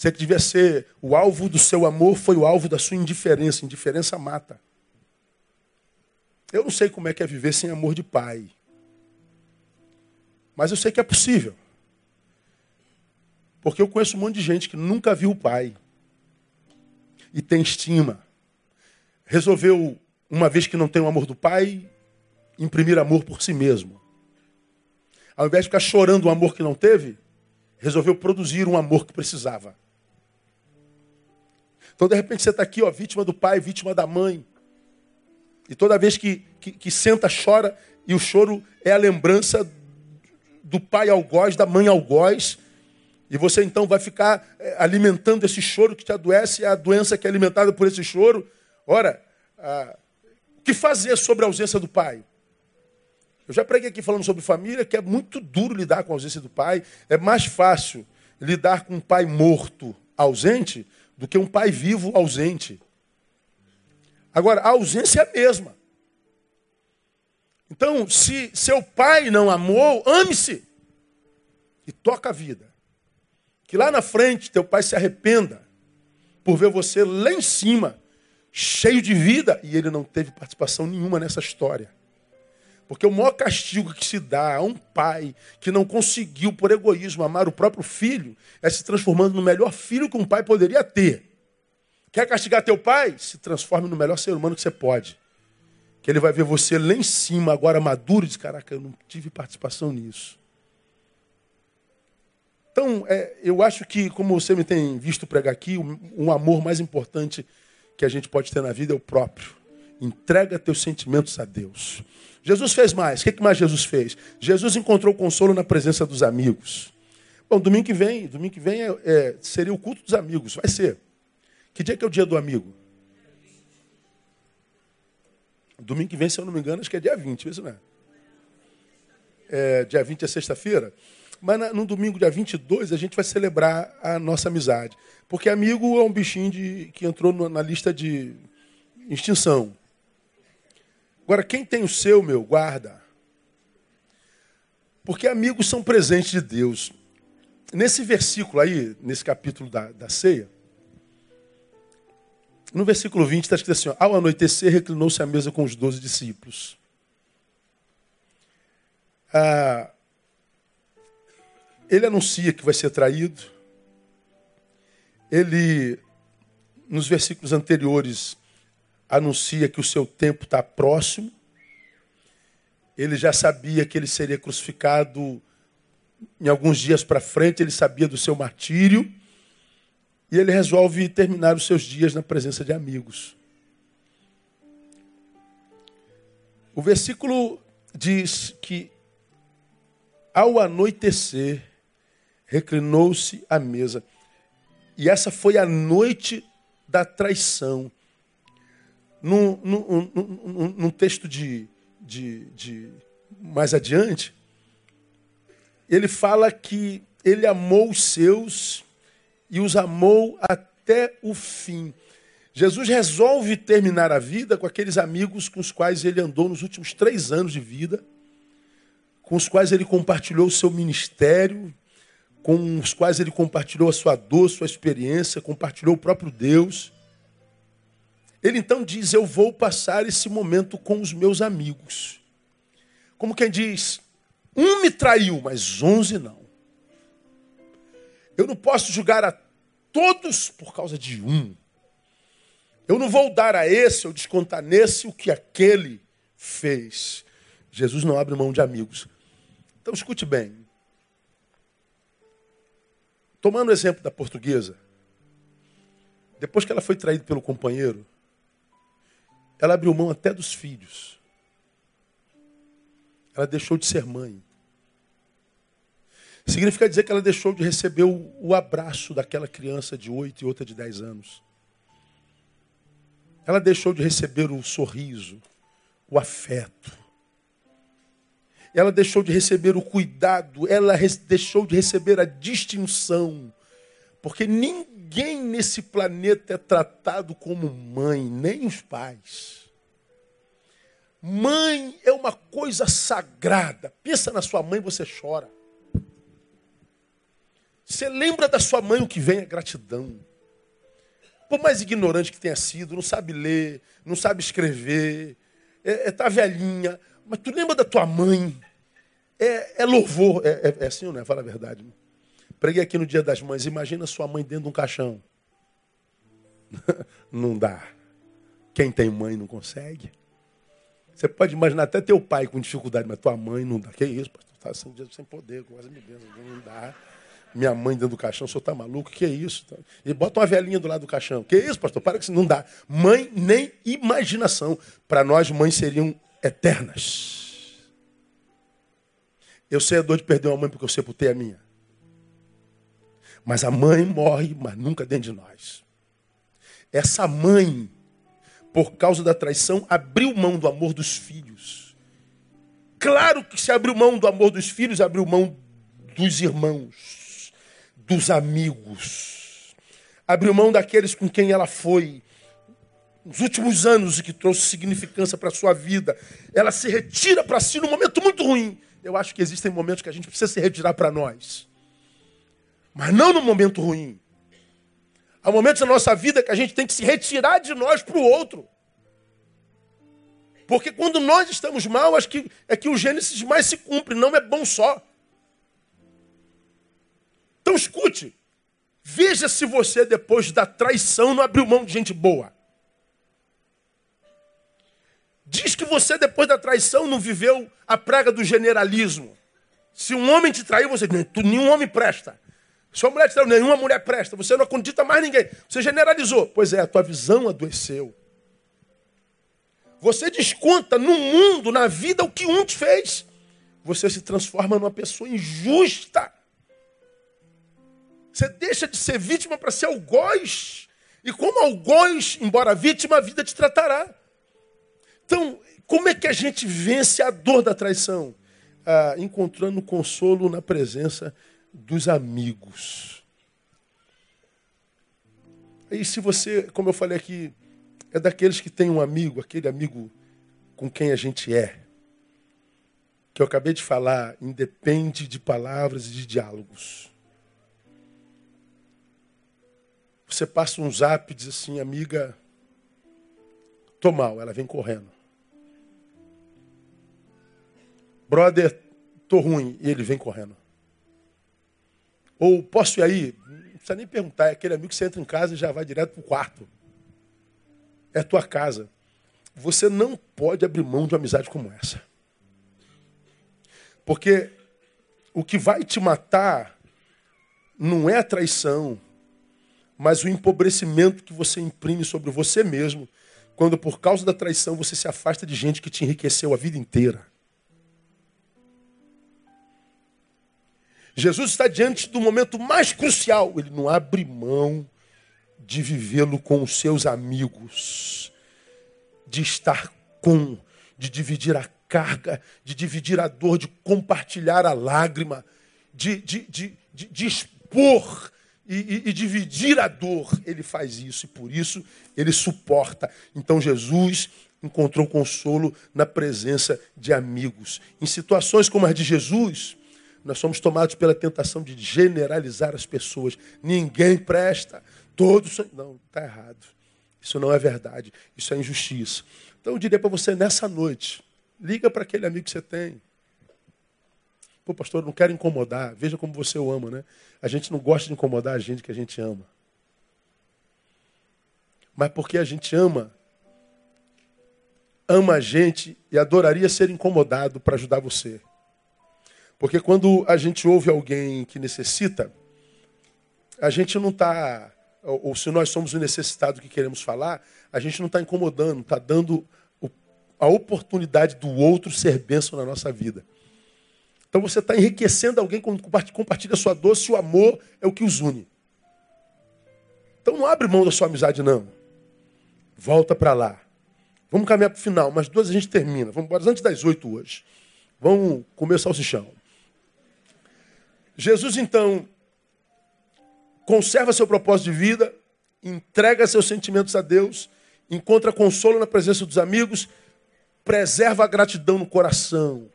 Você que devia ser o alvo do seu amor foi o alvo da sua indiferença. Indiferença mata. Eu não sei como é que é viver sem amor de pai. Mas eu sei que é possível. Porque eu conheço um monte de gente que nunca viu o pai. E tem estima. Resolveu, uma vez que não tem o amor do pai, imprimir amor por si mesmo ao invés de ficar chorando o amor que não teve, resolveu produzir um amor que precisava. Então, de repente, você está aqui, ó, vítima do pai, vítima da mãe. E toda vez que, que, que senta, chora, e o choro é a lembrança do pai algoz, da mãe algoz. E você então vai ficar é, alimentando esse choro que te adoece, é a doença que é alimentada por esse choro. Ora, ah, o que fazer sobre a ausência do pai? Eu já preguei aqui falando sobre família, que é muito duro lidar com a ausência do pai. É mais fácil lidar com um pai morto ausente do que um pai vivo ausente. Agora, a ausência é a mesma. Então, se seu pai não amou, ame-se e toca a vida. Que lá na frente teu pai se arrependa por ver você lá em cima, cheio de vida, e ele não teve participação nenhuma nessa história. Porque o maior castigo que se dá a um pai que não conseguiu, por egoísmo, amar o próprio filho, é se transformando no melhor filho que um pai poderia ter. Quer castigar teu pai? Se transforme no melhor ser humano que você pode. Que ele vai ver você lá em cima, agora maduro, e diz: Caraca, eu não tive participação nisso. Então, é, eu acho que, como você me tem visto pregar aqui, um, um amor mais importante que a gente pode ter na vida é o próprio. Entrega teus sentimentos a Deus. Jesus fez mais. O que mais Jesus fez? Jesus encontrou consolo na presença dos amigos. Bom, domingo que vem, domingo que vem é, é, seria o culto dos amigos. Vai ser. Que dia que é o dia do amigo? Domingo que vem, se eu não me engano, acho que é dia 20, isso não é? é dia 20 é sexta-feira. Mas na, no domingo, dia 22, a gente vai celebrar a nossa amizade. Porque amigo é um bichinho de, que entrou no, na lista de extinção. Agora, quem tem o seu, meu, guarda. Porque amigos são presentes de Deus. Nesse versículo aí, nesse capítulo da, da ceia, no versículo 20 está escrito assim: ó, Ao anoitecer, reclinou-se à mesa com os doze discípulos. Ah, ele anuncia que vai ser traído. Ele nos versículos anteriores, anuncia que o seu tempo está próximo. Ele já sabia que ele seria crucificado em alguns dias para frente, ele sabia do seu martírio. E ele resolve terminar os seus dias na presença de amigos. O versículo diz que, ao anoitecer, reclinou-se à mesa. E essa foi a noite da traição. Num, num, num, num texto de, de, de mais adiante, ele fala que ele amou os seus e os amou até o fim. Jesus resolve terminar a vida com aqueles amigos com os quais ele andou nos últimos três anos de vida, com os quais ele compartilhou o seu ministério, com os quais ele compartilhou a sua dor, sua experiência, compartilhou o próprio Deus. Ele então diz: Eu vou passar esse momento com os meus amigos. Como quem diz: Um me traiu, mas onze não. Eu não posso julgar a todos por causa de um. Eu não vou dar a esse ou descontar nesse o que aquele fez. Jesus não abre mão de amigos. Então escute bem. Tomando o exemplo da portuguesa, depois que ela foi traída pelo companheiro, ela abriu mão até dos filhos. Ela deixou de ser mãe. Significa dizer que ela deixou de receber o, o abraço daquela criança de 8 e outra de 10 anos. Ela deixou de receber o sorriso, o afeto. Ela deixou de receber o cuidado, ela deixou de receber a distinção. Porque ninguém nesse planeta é tratado como mãe, nem os pais. Mãe é uma coisa sagrada. Pensa na sua mãe, você chora. Você lembra da sua mãe, o que vem é gratidão. Por mais ignorante que tenha sido, não sabe ler, não sabe escrever, é, é tá velhinha, mas tu lembra da tua mãe? É, é louvor, é, é, é assim não é? Fala a verdade. Preguei aqui no Dia das Mães, imagina sua mãe dentro de um caixão. *laughs* não dá. Quem tem mãe não consegue. Você pode imaginar até teu pai com dificuldade, mas tua mãe não dá. Que isso, pastor? Está sem, sem poder, quase me Deus, não dá minha mãe dentro do caixão, o senhor está maluco? Que é isso? E bota uma velhinha do lado do caixão. Que é isso, pastor? Para que isso não dá. Mãe, nem imaginação. Para nós, mães seriam eternas. Eu sei a dor de perder uma mãe porque eu sepultei a minha. Mas a mãe morre, mas nunca dentro de nós. Essa mãe, por causa da traição, abriu mão do amor dos filhos. Claro que se abriu mão do amor dos filhos, abriu mão dos irmãos dos amigos. Abriu mão daqueles com quem ela foi nos últimos anos e que trouxe significância para a sua vida. Ela se retira para si num momento muito ruim. Eu acho que existem momentos que a gente precisa se retirar para nós. Mas não no momento ruim. Há momentos na nossa vida que a gente tem que se retirar de nós para o outro. Porque quando nós estamos mal, acho que é que o Gênesis mais se cumpre, não é bom só. Então escute. Veja se você, depois da traição, não abriu mão de gente boa. Diz que você, depois da traição, não viveu a praga do generalismo. Se um homem te traiu, você diz, nenhum homem presta. Se uma mulher traiu, nenhuma mulher presta. Você não acredita mais ninguém. Você generalizou. Pois é, a tua visão adoeceu. Você desconta no mundo, na vida, o que um te fez. Você se transforma numa pessoa injusta. Você deixa de ser vítima para ser algoz. E como algoz, embora vítima, a vida te tratará. Então, como é que a gente vence a dor da traição? Ah, encontrando consolo na presença dos amigos. E se você, como eu falei aqui, é daqueles que tem um amigo, aquele amigo com quem a gente é, que eu acabei de falar, independe de palavras e de diálogos. Você passa um zap e diz assim, amiga, tô mal, ela vem correndo. Brother, tô ruim, e ele vem correndo. Ou posso ir aí? Não precisa nem perguntar, é aquele amigo que você entra em casa e já vai direto pro quarto. é a tua casa. Você não pode abrir mão de uma amizade como essa. Porque o que vai te matar não é a traição, mas o empobrecimento que você imprime sobre você mesmo, quando por causa da traição você se afasta de gente que te enriqueceu a vida inteira. Jesus está diante do momento mais crucial. Ele não abre mão de vivê-lo com os seus amigos, de estar com, de dividir a carga, de dividir a dor, de compartilhar a lágrima, de, de, de, de, expor e, e, e, dividir a dor. Ele faz isso e por isso ele suporta. Então Jesus encontrou consolo na presença de amigos. Em situações como a de Jesus, nós somos tomados pela tentação de generalizar as pessoas. Ninguém presta, todos são. Não, está errado. Isso não é verdade. Isso é injustiça. Então eu diria para você nessa noite: liga para aquele amigo que você tem. Pô, pastor, não quero incomodar. Veja como você o ama, né? A gente não gosta de incomodar a gente que a gente ama. Mas porque a gente ama, ama a gente e adoraria ser incomodado para ajudar você. Porque quando a gente ouve alguém que necessita, a gente não está, ou, se nós somos o necessitado que queremos falar, a gente não está incomodando, está dando o, a oportunidade do outro ser bênção na nossa vida. Então você está enriquecendo alguém quando compartilha sua dor, se o amor é o que os une. Então não abre mão da sua amizade, não. Volta para lá. Vamos caminhar para o final, mas duas a gente termina. Vamos embora antes das oito hoje. Vamos comer salsichão. Jesus, então, conserva seu propósito de vida, entrega seus sentimentos a Deus, encontra consolo na presença dos amigos, preserva a gratidão no coração.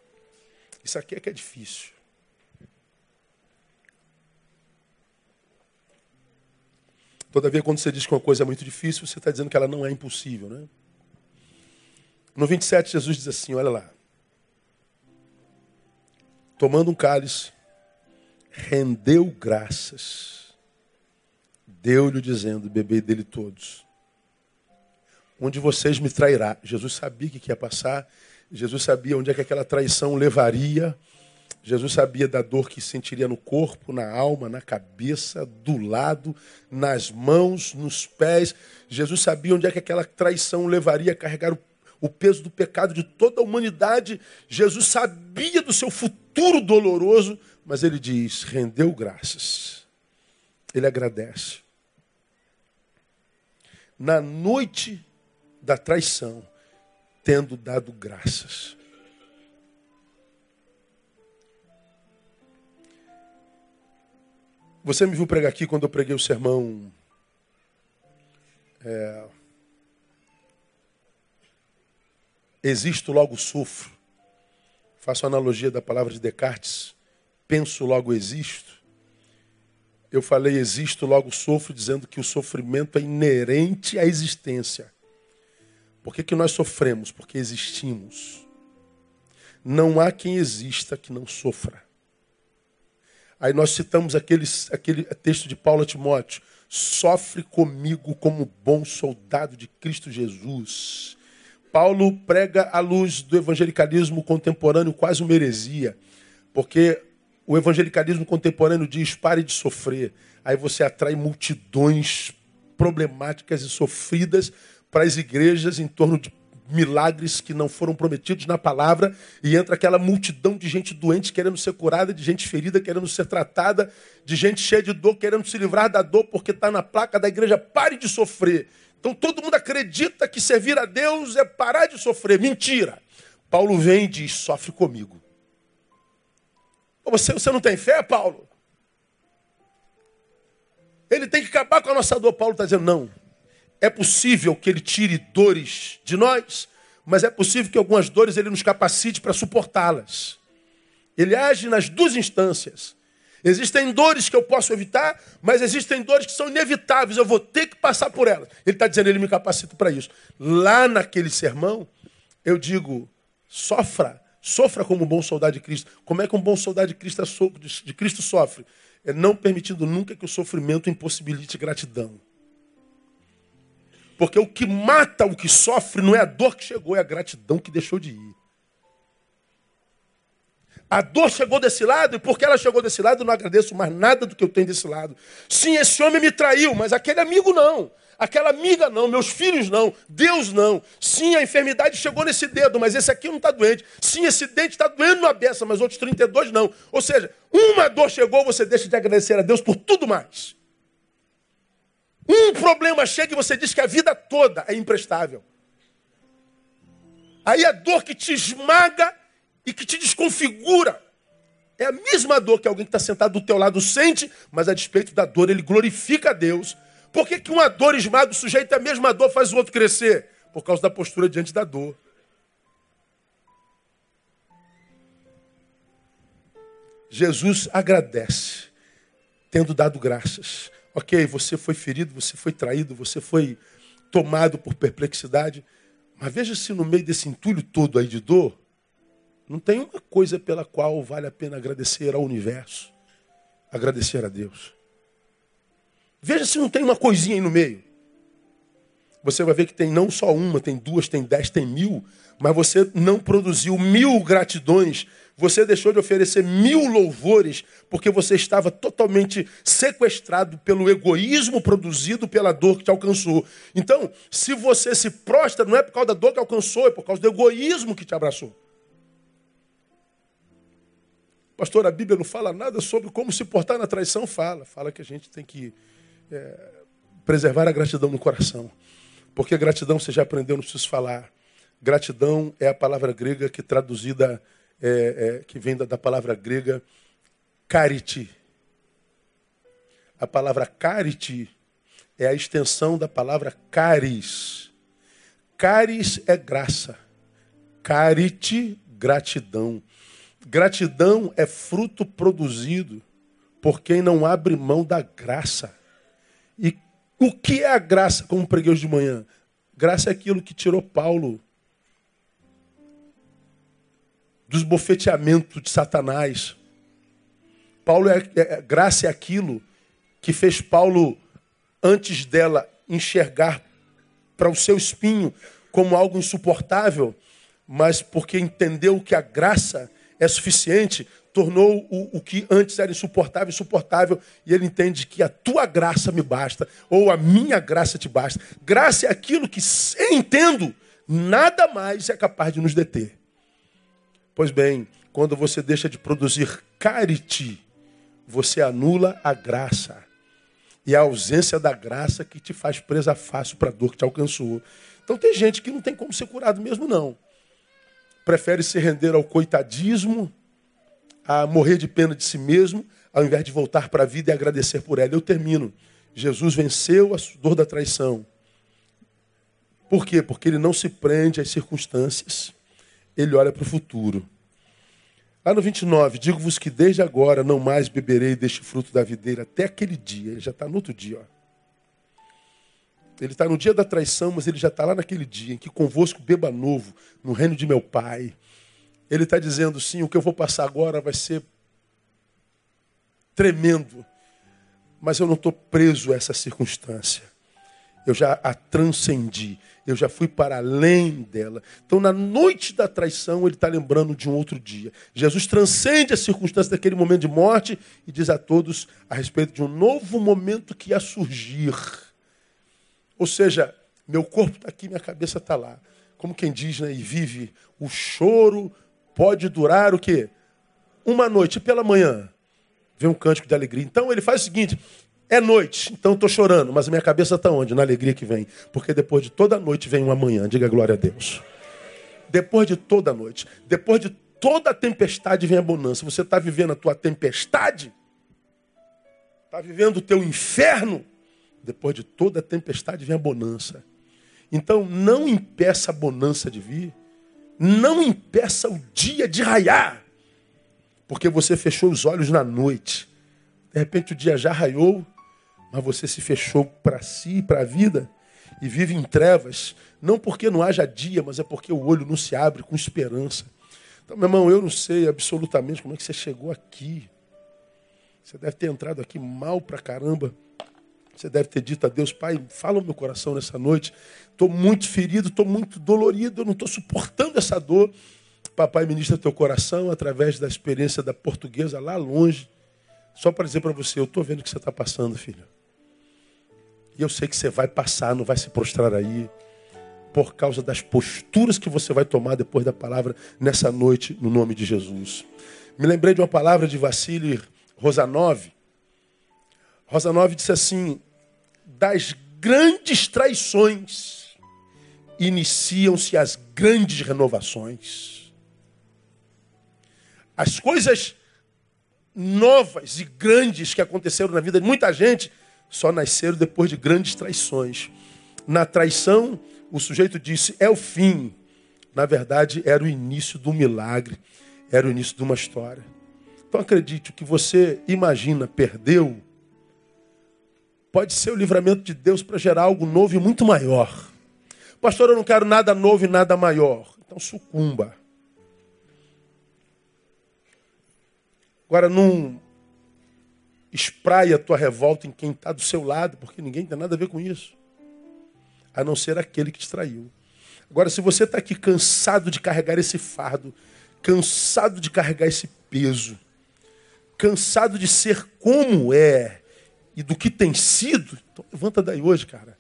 Isso aqui é que é difícil. Todavia, quando você diz que uma coisa é muito difícil, você está dizendo que ela não é impossível, né? No 27, Jesus diz assim: olha lá. Tomando um cálice, rendeu graças, deu-lhe dizendo: Bebei dele todos. Um vocês me trairá. Jesus sabia que ia passar, Jesus sabia onde é que aquela traição levaria. Jesus sabia da dor que sentiria no corpo, na alma, na cabeça, do lado, nas mãos, nos pés. Jesus sabia onde é que aquela traição levaria a carregar o, o peso do pecado de toda a humanidade. Jesus sabia do seu futuro doloroso, mas ele diz: rendeu graças. Ele agradece. Na noite da traição, tendo dado graças. Você me viu pregar aqui quando eu preguei o sermão. É, existo, logo sofro. Faço analogia da palavra de Descartes penso, logo existo. Eu falei existo, logo sofro, dizendo que o sofrimento é inerente à existência. Por que, que nós sofremos? Porque existimos. Não há quem exista que não sofra. Aí nós citamos aquele, aquele texto de Paulo a Timóteo. Sofre comigo como bom soldado de Cristo Jesus. Paulo prega à luz do evangelicalismo contemporâneo quase uma heresia, porque o evangelicalismo contemporâneo diz: pare de sofrer. Aí você atrai multidões problemáticas e sofridas para as igrejas em torno de milagres que não foram prometidos na palavra e entra aquela multidão de gente doente querendo ser curada, de gente ferida querendo ser tratada, de gente cheia de dor querendo se livrar da dor porque está na placa da igreja. Pare de sofrer. Então todo mundo acredita que servir a Deus é parar de sofrer. Mentira. Paulo vem e diz: sofre comigo. Você, você não tem fé, Paulo? Ele tem que acabar com a nossa dor. Paulo está dizendo, não. É possível que ele tire dores de nós, mas é possível que algumas dores ele nos capacite para suportá-las. Ele age nas duas instâncias. Existem dores que eu posso evitar, mas existem dores que são inevitáveis, eu vou ter que passar por elas. Ele está dizendo, ele me capacita para isso. Lá naquele sermão, eu digo, sofra Sofra como um bom soldado de Cristo. Como é que um bom soldado de Cristo, de Cristo sofre? É não permitindo nunca que o sofrimento impossibilite gratidão. Porque o que mata o que sofre não é a dor que chegou, é a gratidão que deixou de ir. A dor chegou desse lado, e porque ela chegou desse lado, eu não agradeço mais nada do que eu tenho desse lado. Sim, esse homem me traiu, mas aquele amigo não. Aquela amiga não, meus filhos não, Deus não. Sim, a enfermidade chegou nesse dedo, mas esse aqui não está doente. Sim, esse dente está doendo na beça, mas outros 32 não. Ou seja, uma dor chegou, você deixa de agradecer a Deus por tudo mais. Um problema chega e você diz que a vida toda é imprestável. Aí a dor que te esmaga e que te desconfigura. É a mesma dor que alguém que está sentado do teu lado sente, mas a despeito da dor ele glorifica a Deus. Por que, que uma dor esmaga o sujeito a mesma dor faz o outro crescer? Por causa da postura diante da dor. Jesus agradece, tendo dado graças. Ok, você foi ferido, você foi traído, você foi tomado por perplexidade. Mas veja se no meio desse entulho todo aí de dor, não tem uma coisa pela qual vale a pena agradecer ao universo, agradecer a Deus. Veja se não tem uma coisinha aí no meio. Você vai ver que tem não só uma, tem duas, tem dez, tem mil, mas você não produziu mil gratidões, você deixou de oferecer mil louvores, porque você estava totalmente sequestrado pelo egoísmo produzido pela dor que te alcançou. Então, se você se prostra, não é por causa da dor que alcançou, é por causa do egoísmo que te abraçou. Pastor, a Bíblia não fala nada sobre como se portar na traição, fala. Fala que a gente tem que é, preservar a gratidão no coração. Porque gratidão você já aprendeu, não preciso falar. Gratidão é a palavra grega que traduzida, é, é, que vem da, da palavra grega carite. A palavra carite é a extensão da palavra caris. Caris é graça. Carite, gratidão. Gratidão é fruto produzido por quem não abre mão da graça. E o que é a graça, como preguei hoje de manhã? Graça é aquilo que tirou Paulo dos bofeteamentos de Satanás. Paulo é, é, graça é aquilo que fez Paulo, antes dela, enxergar para o seu espinho como algo insuportável, mas porque entendeu que a graça é suficiente, tornou o, o que antes era insuportável, insuportável, e ele entende que a tua graça me basta, ou a minha graça te basta. Graça é aquilo que, entendo, nada mais é capaz de nos deter. Pois bem, quando você deixa de produzir carite, você anula a graça. E a ausência da graça que te faz presa fácil para a dor que te alcançou. Então tem gente que não tem como ser curado mesmo, não prefere se render ao coitadismo, a morrer de pena de si mesmo, ao invés de voltar para a vida e agradecer por ela. Eu termino. Jesus venceu a dor da traição. Por quê? Porque ele não se prende às circunstâncias, ele olha para o futuro. Lá no 29, digo-vos que desde agora não mais beberei deste fruto da videira até aquele dia. Ele já está no outro dia. Ó. Ele está no dia da traição, mas ele já está lá naquele dia em que convosco beba novo no reino de meu Pai. Ele está dizendo, sim, o que eu vou passar agora vai ser tremendo, mas eu não estou preso a essa circunstância. Eu já a transcendi, eu já fui para além dela. Então, na noite da traição, ele está lembrando de um outro dia. Jesus transcende a circunstância daquele momento de morte e diz a todos a respeito de um novo momento que ia surgir ou seja, meu corpo está aqui, minha cabeça está lá. Como quem diz, né? E vive. O choro pode durar o quê? Uma noite. Pela manhã vem um cântico de alegria. Então ele faz o seguinte: é noite, então estou chorando, mas a minha cabeça está onde? Na alegria que vem. Porque depois de toda noite vem uma manhã. Diga glória a Deus. Depois de toda noite, depois de toda tempestade vem a bonança. Você está vivendo a tua tempestade? Está vivendo o teu inferno? Depois de toda tempestade vem a bonança. Então não impeça a bonança de vir. Não impeça o dia de raiar. Porque você fechou os olhos na noite. De repente o dia já raiou, mas você se fechou para si e para a vida e vive em trevas, não porque não haja dia, mas é porque o olho não se abre com esperança. Então, meu irmão, eu não sei absolutamente como é que você chegou aqui. Você deve ter entrado aqui mal pra caramba Você deve ter dito a Deus, Pai, fala o meu coração nessa noite. Estou muito ferido, estou muito dolorido, eu não estou suportando essa dor. Papai ministra teu coração através da experiência da portuguesa lá longe. Só para dizer para você, eu estou vendo o que você está passando, filho. E eu sei que você vai passar, não vai se prostrar aí, por causa das posturas que você vai tomar depois da palavra nessa noite, no nome de Jesus. Me lembrei de uma palavra de Vassili Rosanov. Rosanov disse assim: das grandes traições iniciam-se as grandes renovações. As coisas novas e grandes que aconteceram na vida de muita gente só nasceram depois de grandes traições. Na traição, o sujeito disse: é o fim. Na verdade, era o início do milagre, era o início de uma história. Então acredite, o que você imagina perdeu, pode ser o livramento de Deus para gerar algo novo e muito maior. Pastor, eu não quero nada novo e nada maior. Então sucumba. Agora não espraia a tua revolta em quem está do seu lado, porque ninguém tem nada a ver com isso. A não ser aquele que te traiu. Agora, se você está aqui cansado de carregar esse fardo, cansado de carregar esse peso, cansado de ser como é, e do que tem sido, então levanta daí hoje, cara.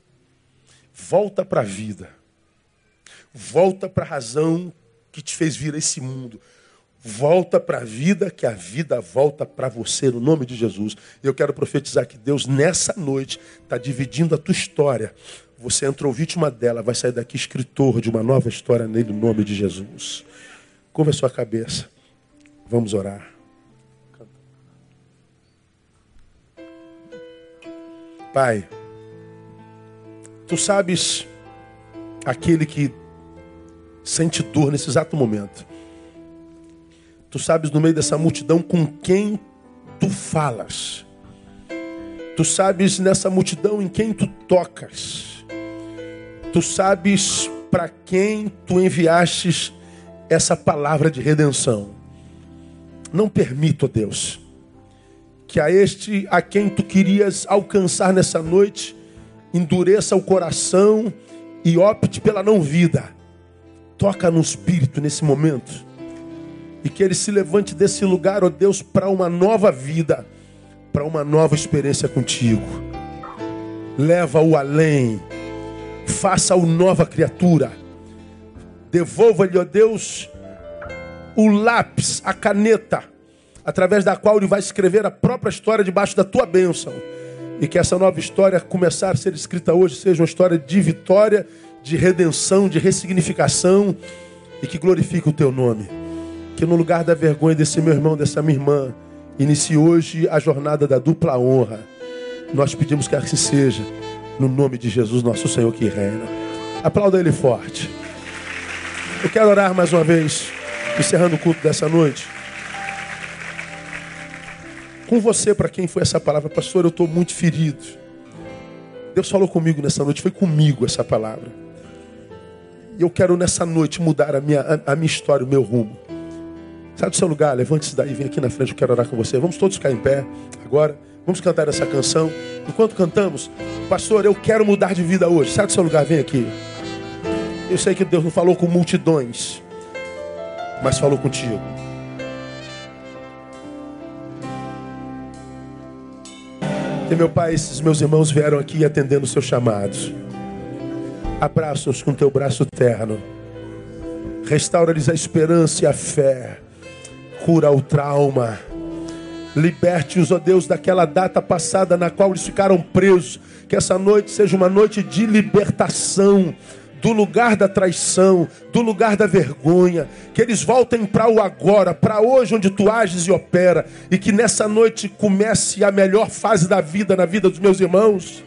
Volta para a vida. Volta para a razão que te fez vir a esse mundo. Volta para a vida, que a vida volta para você, no nome de Jesus. Eu quero profetizar que Deus, nessa noite, está dividindo a tua história. Você entrou vítima dela, vai sair daqui escritor de uma nova história nele, no nome de Jesus. Curva a sua cabeça. Vamos orar. Pai, tu sabes aquele que sente dor nesse exato momento. Tu sabes no meio dessa multidão com quem tu falas. Tu sabes nessa multidão em quem tu tocas. Tu sabes para quem tu enviastes essa palavra de redenção. Não permito, Deus, que a este a quem tu querias alcançar nessa noite, endureça o coração e opte pela não vida. Toca no espírito nesse momento. E que ele se levante desse lugar, ó Deus, para uma nova vida, para uma nova experiência contigo. Leva-o além. Faça-o nova criatura. Devolva-lhe, ó Deus, o lápis, a caneta através da qual ele vai escrever a própria história debaixo da tua bênção. E que essa nova história começar a ser escrita hoje seja uma história de vitória, de redenção, de ressignificação e que glorifique o teu nome. Que no lugar da vergonha desse meu irmão, dessa minha irmã, inicie hoje a jornada da dupla honra. Nós pedimos que assim seja, no nome de Jesus, nosso Senhor que reina. Aplauda ele forte. Eu quero orar mais uma vez, encerrando o culto dessa noite com você para quem foi essa palavra, pastor, eu estou muito ferido. Deus falou comigo nessa noite, foi comigo essa palavra. E eu quero nessa noite mudar a minha, a, a minha história, o meu rumo. Sai do seu lugar, levante-se daí, vem aqui na frente, eu quero orar com você. Vamos todos ficar em pé agora. Vamos cantar essa canção. Enquanto cantamos, pastor, eu quero mudar de vida hoje. Sai do seu lugar, vem aqui. Eu sei que Deus não falou com multidões, mas falou contigo. E meu Pai, esses meus irmãos vieram aqui atendendo os seus chamados. Abraça-os com teu braço terno. Restaura-lhes a esperança e a fé. Cura o trauma. Liberte-os, ó Deus, daquela data passada na qual eles ficaram presos. Que essa noite seja uma noite de libertação do lugar da traição, do lugar da vergonha, que eles voltem para o agora, para hoje onde tu ages e opera, e que nessa noite comece a melhor fase da vida na vida dos meus irmãos.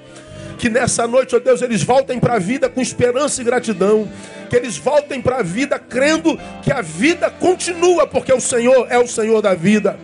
Que nessa noite, ó Deus, eles voltem para a vida com esperança e gratidão. Que eles voltem para a vida crendo que a vida continua, porque o Senhor é o Senhor da vida.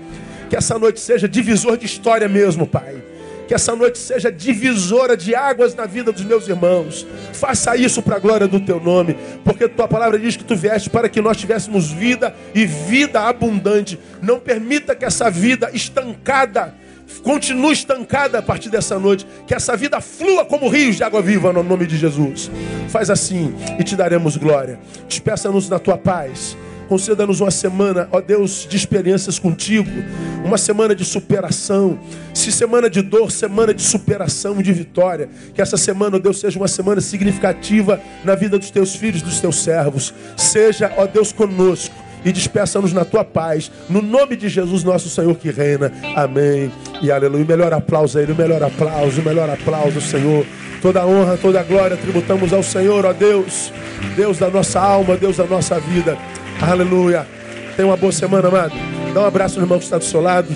Que essa noite seja divisor de história mesmo, Pai que essa noite seja divisora de águas na vida dos meus irmãos. Faça isso para a glória do teu nome, porque tua palavra diz que tu vieste para que nós tivéssemos vida e vida abundante. Não permita que essa vida estancada continue estancada a partir dessa noite. Que essa vida flua como rios de água viva no nome de Jesus. Faz assim e te daremos glória. Despeça-nos da tua paz. Conceda-nos uma semana, ó Deus, de experiências contigo, uma semana de superação. Se semana de dor, semana de superação, de vitória. Que essa semana, ó Deus, seja uma semana significativa na vida dos teus filhos, dos teus servos. Seja, ó Deus, conosco e despeça-nos na tua paz. No nome de Jesus, nosso Senhor que reina. Amém e aleluia. O melhor aplauso a Ele, o melhor aplauso, o melhor aplauso, Senhor. Toda honra, toda glória tributamos ao Senhor, ó Deus. Deus da nossa alma, Deus da nossa vida. Aleluia. Tenha uma boa semana, amado. Dá um abraço no irmão que está do seu lado.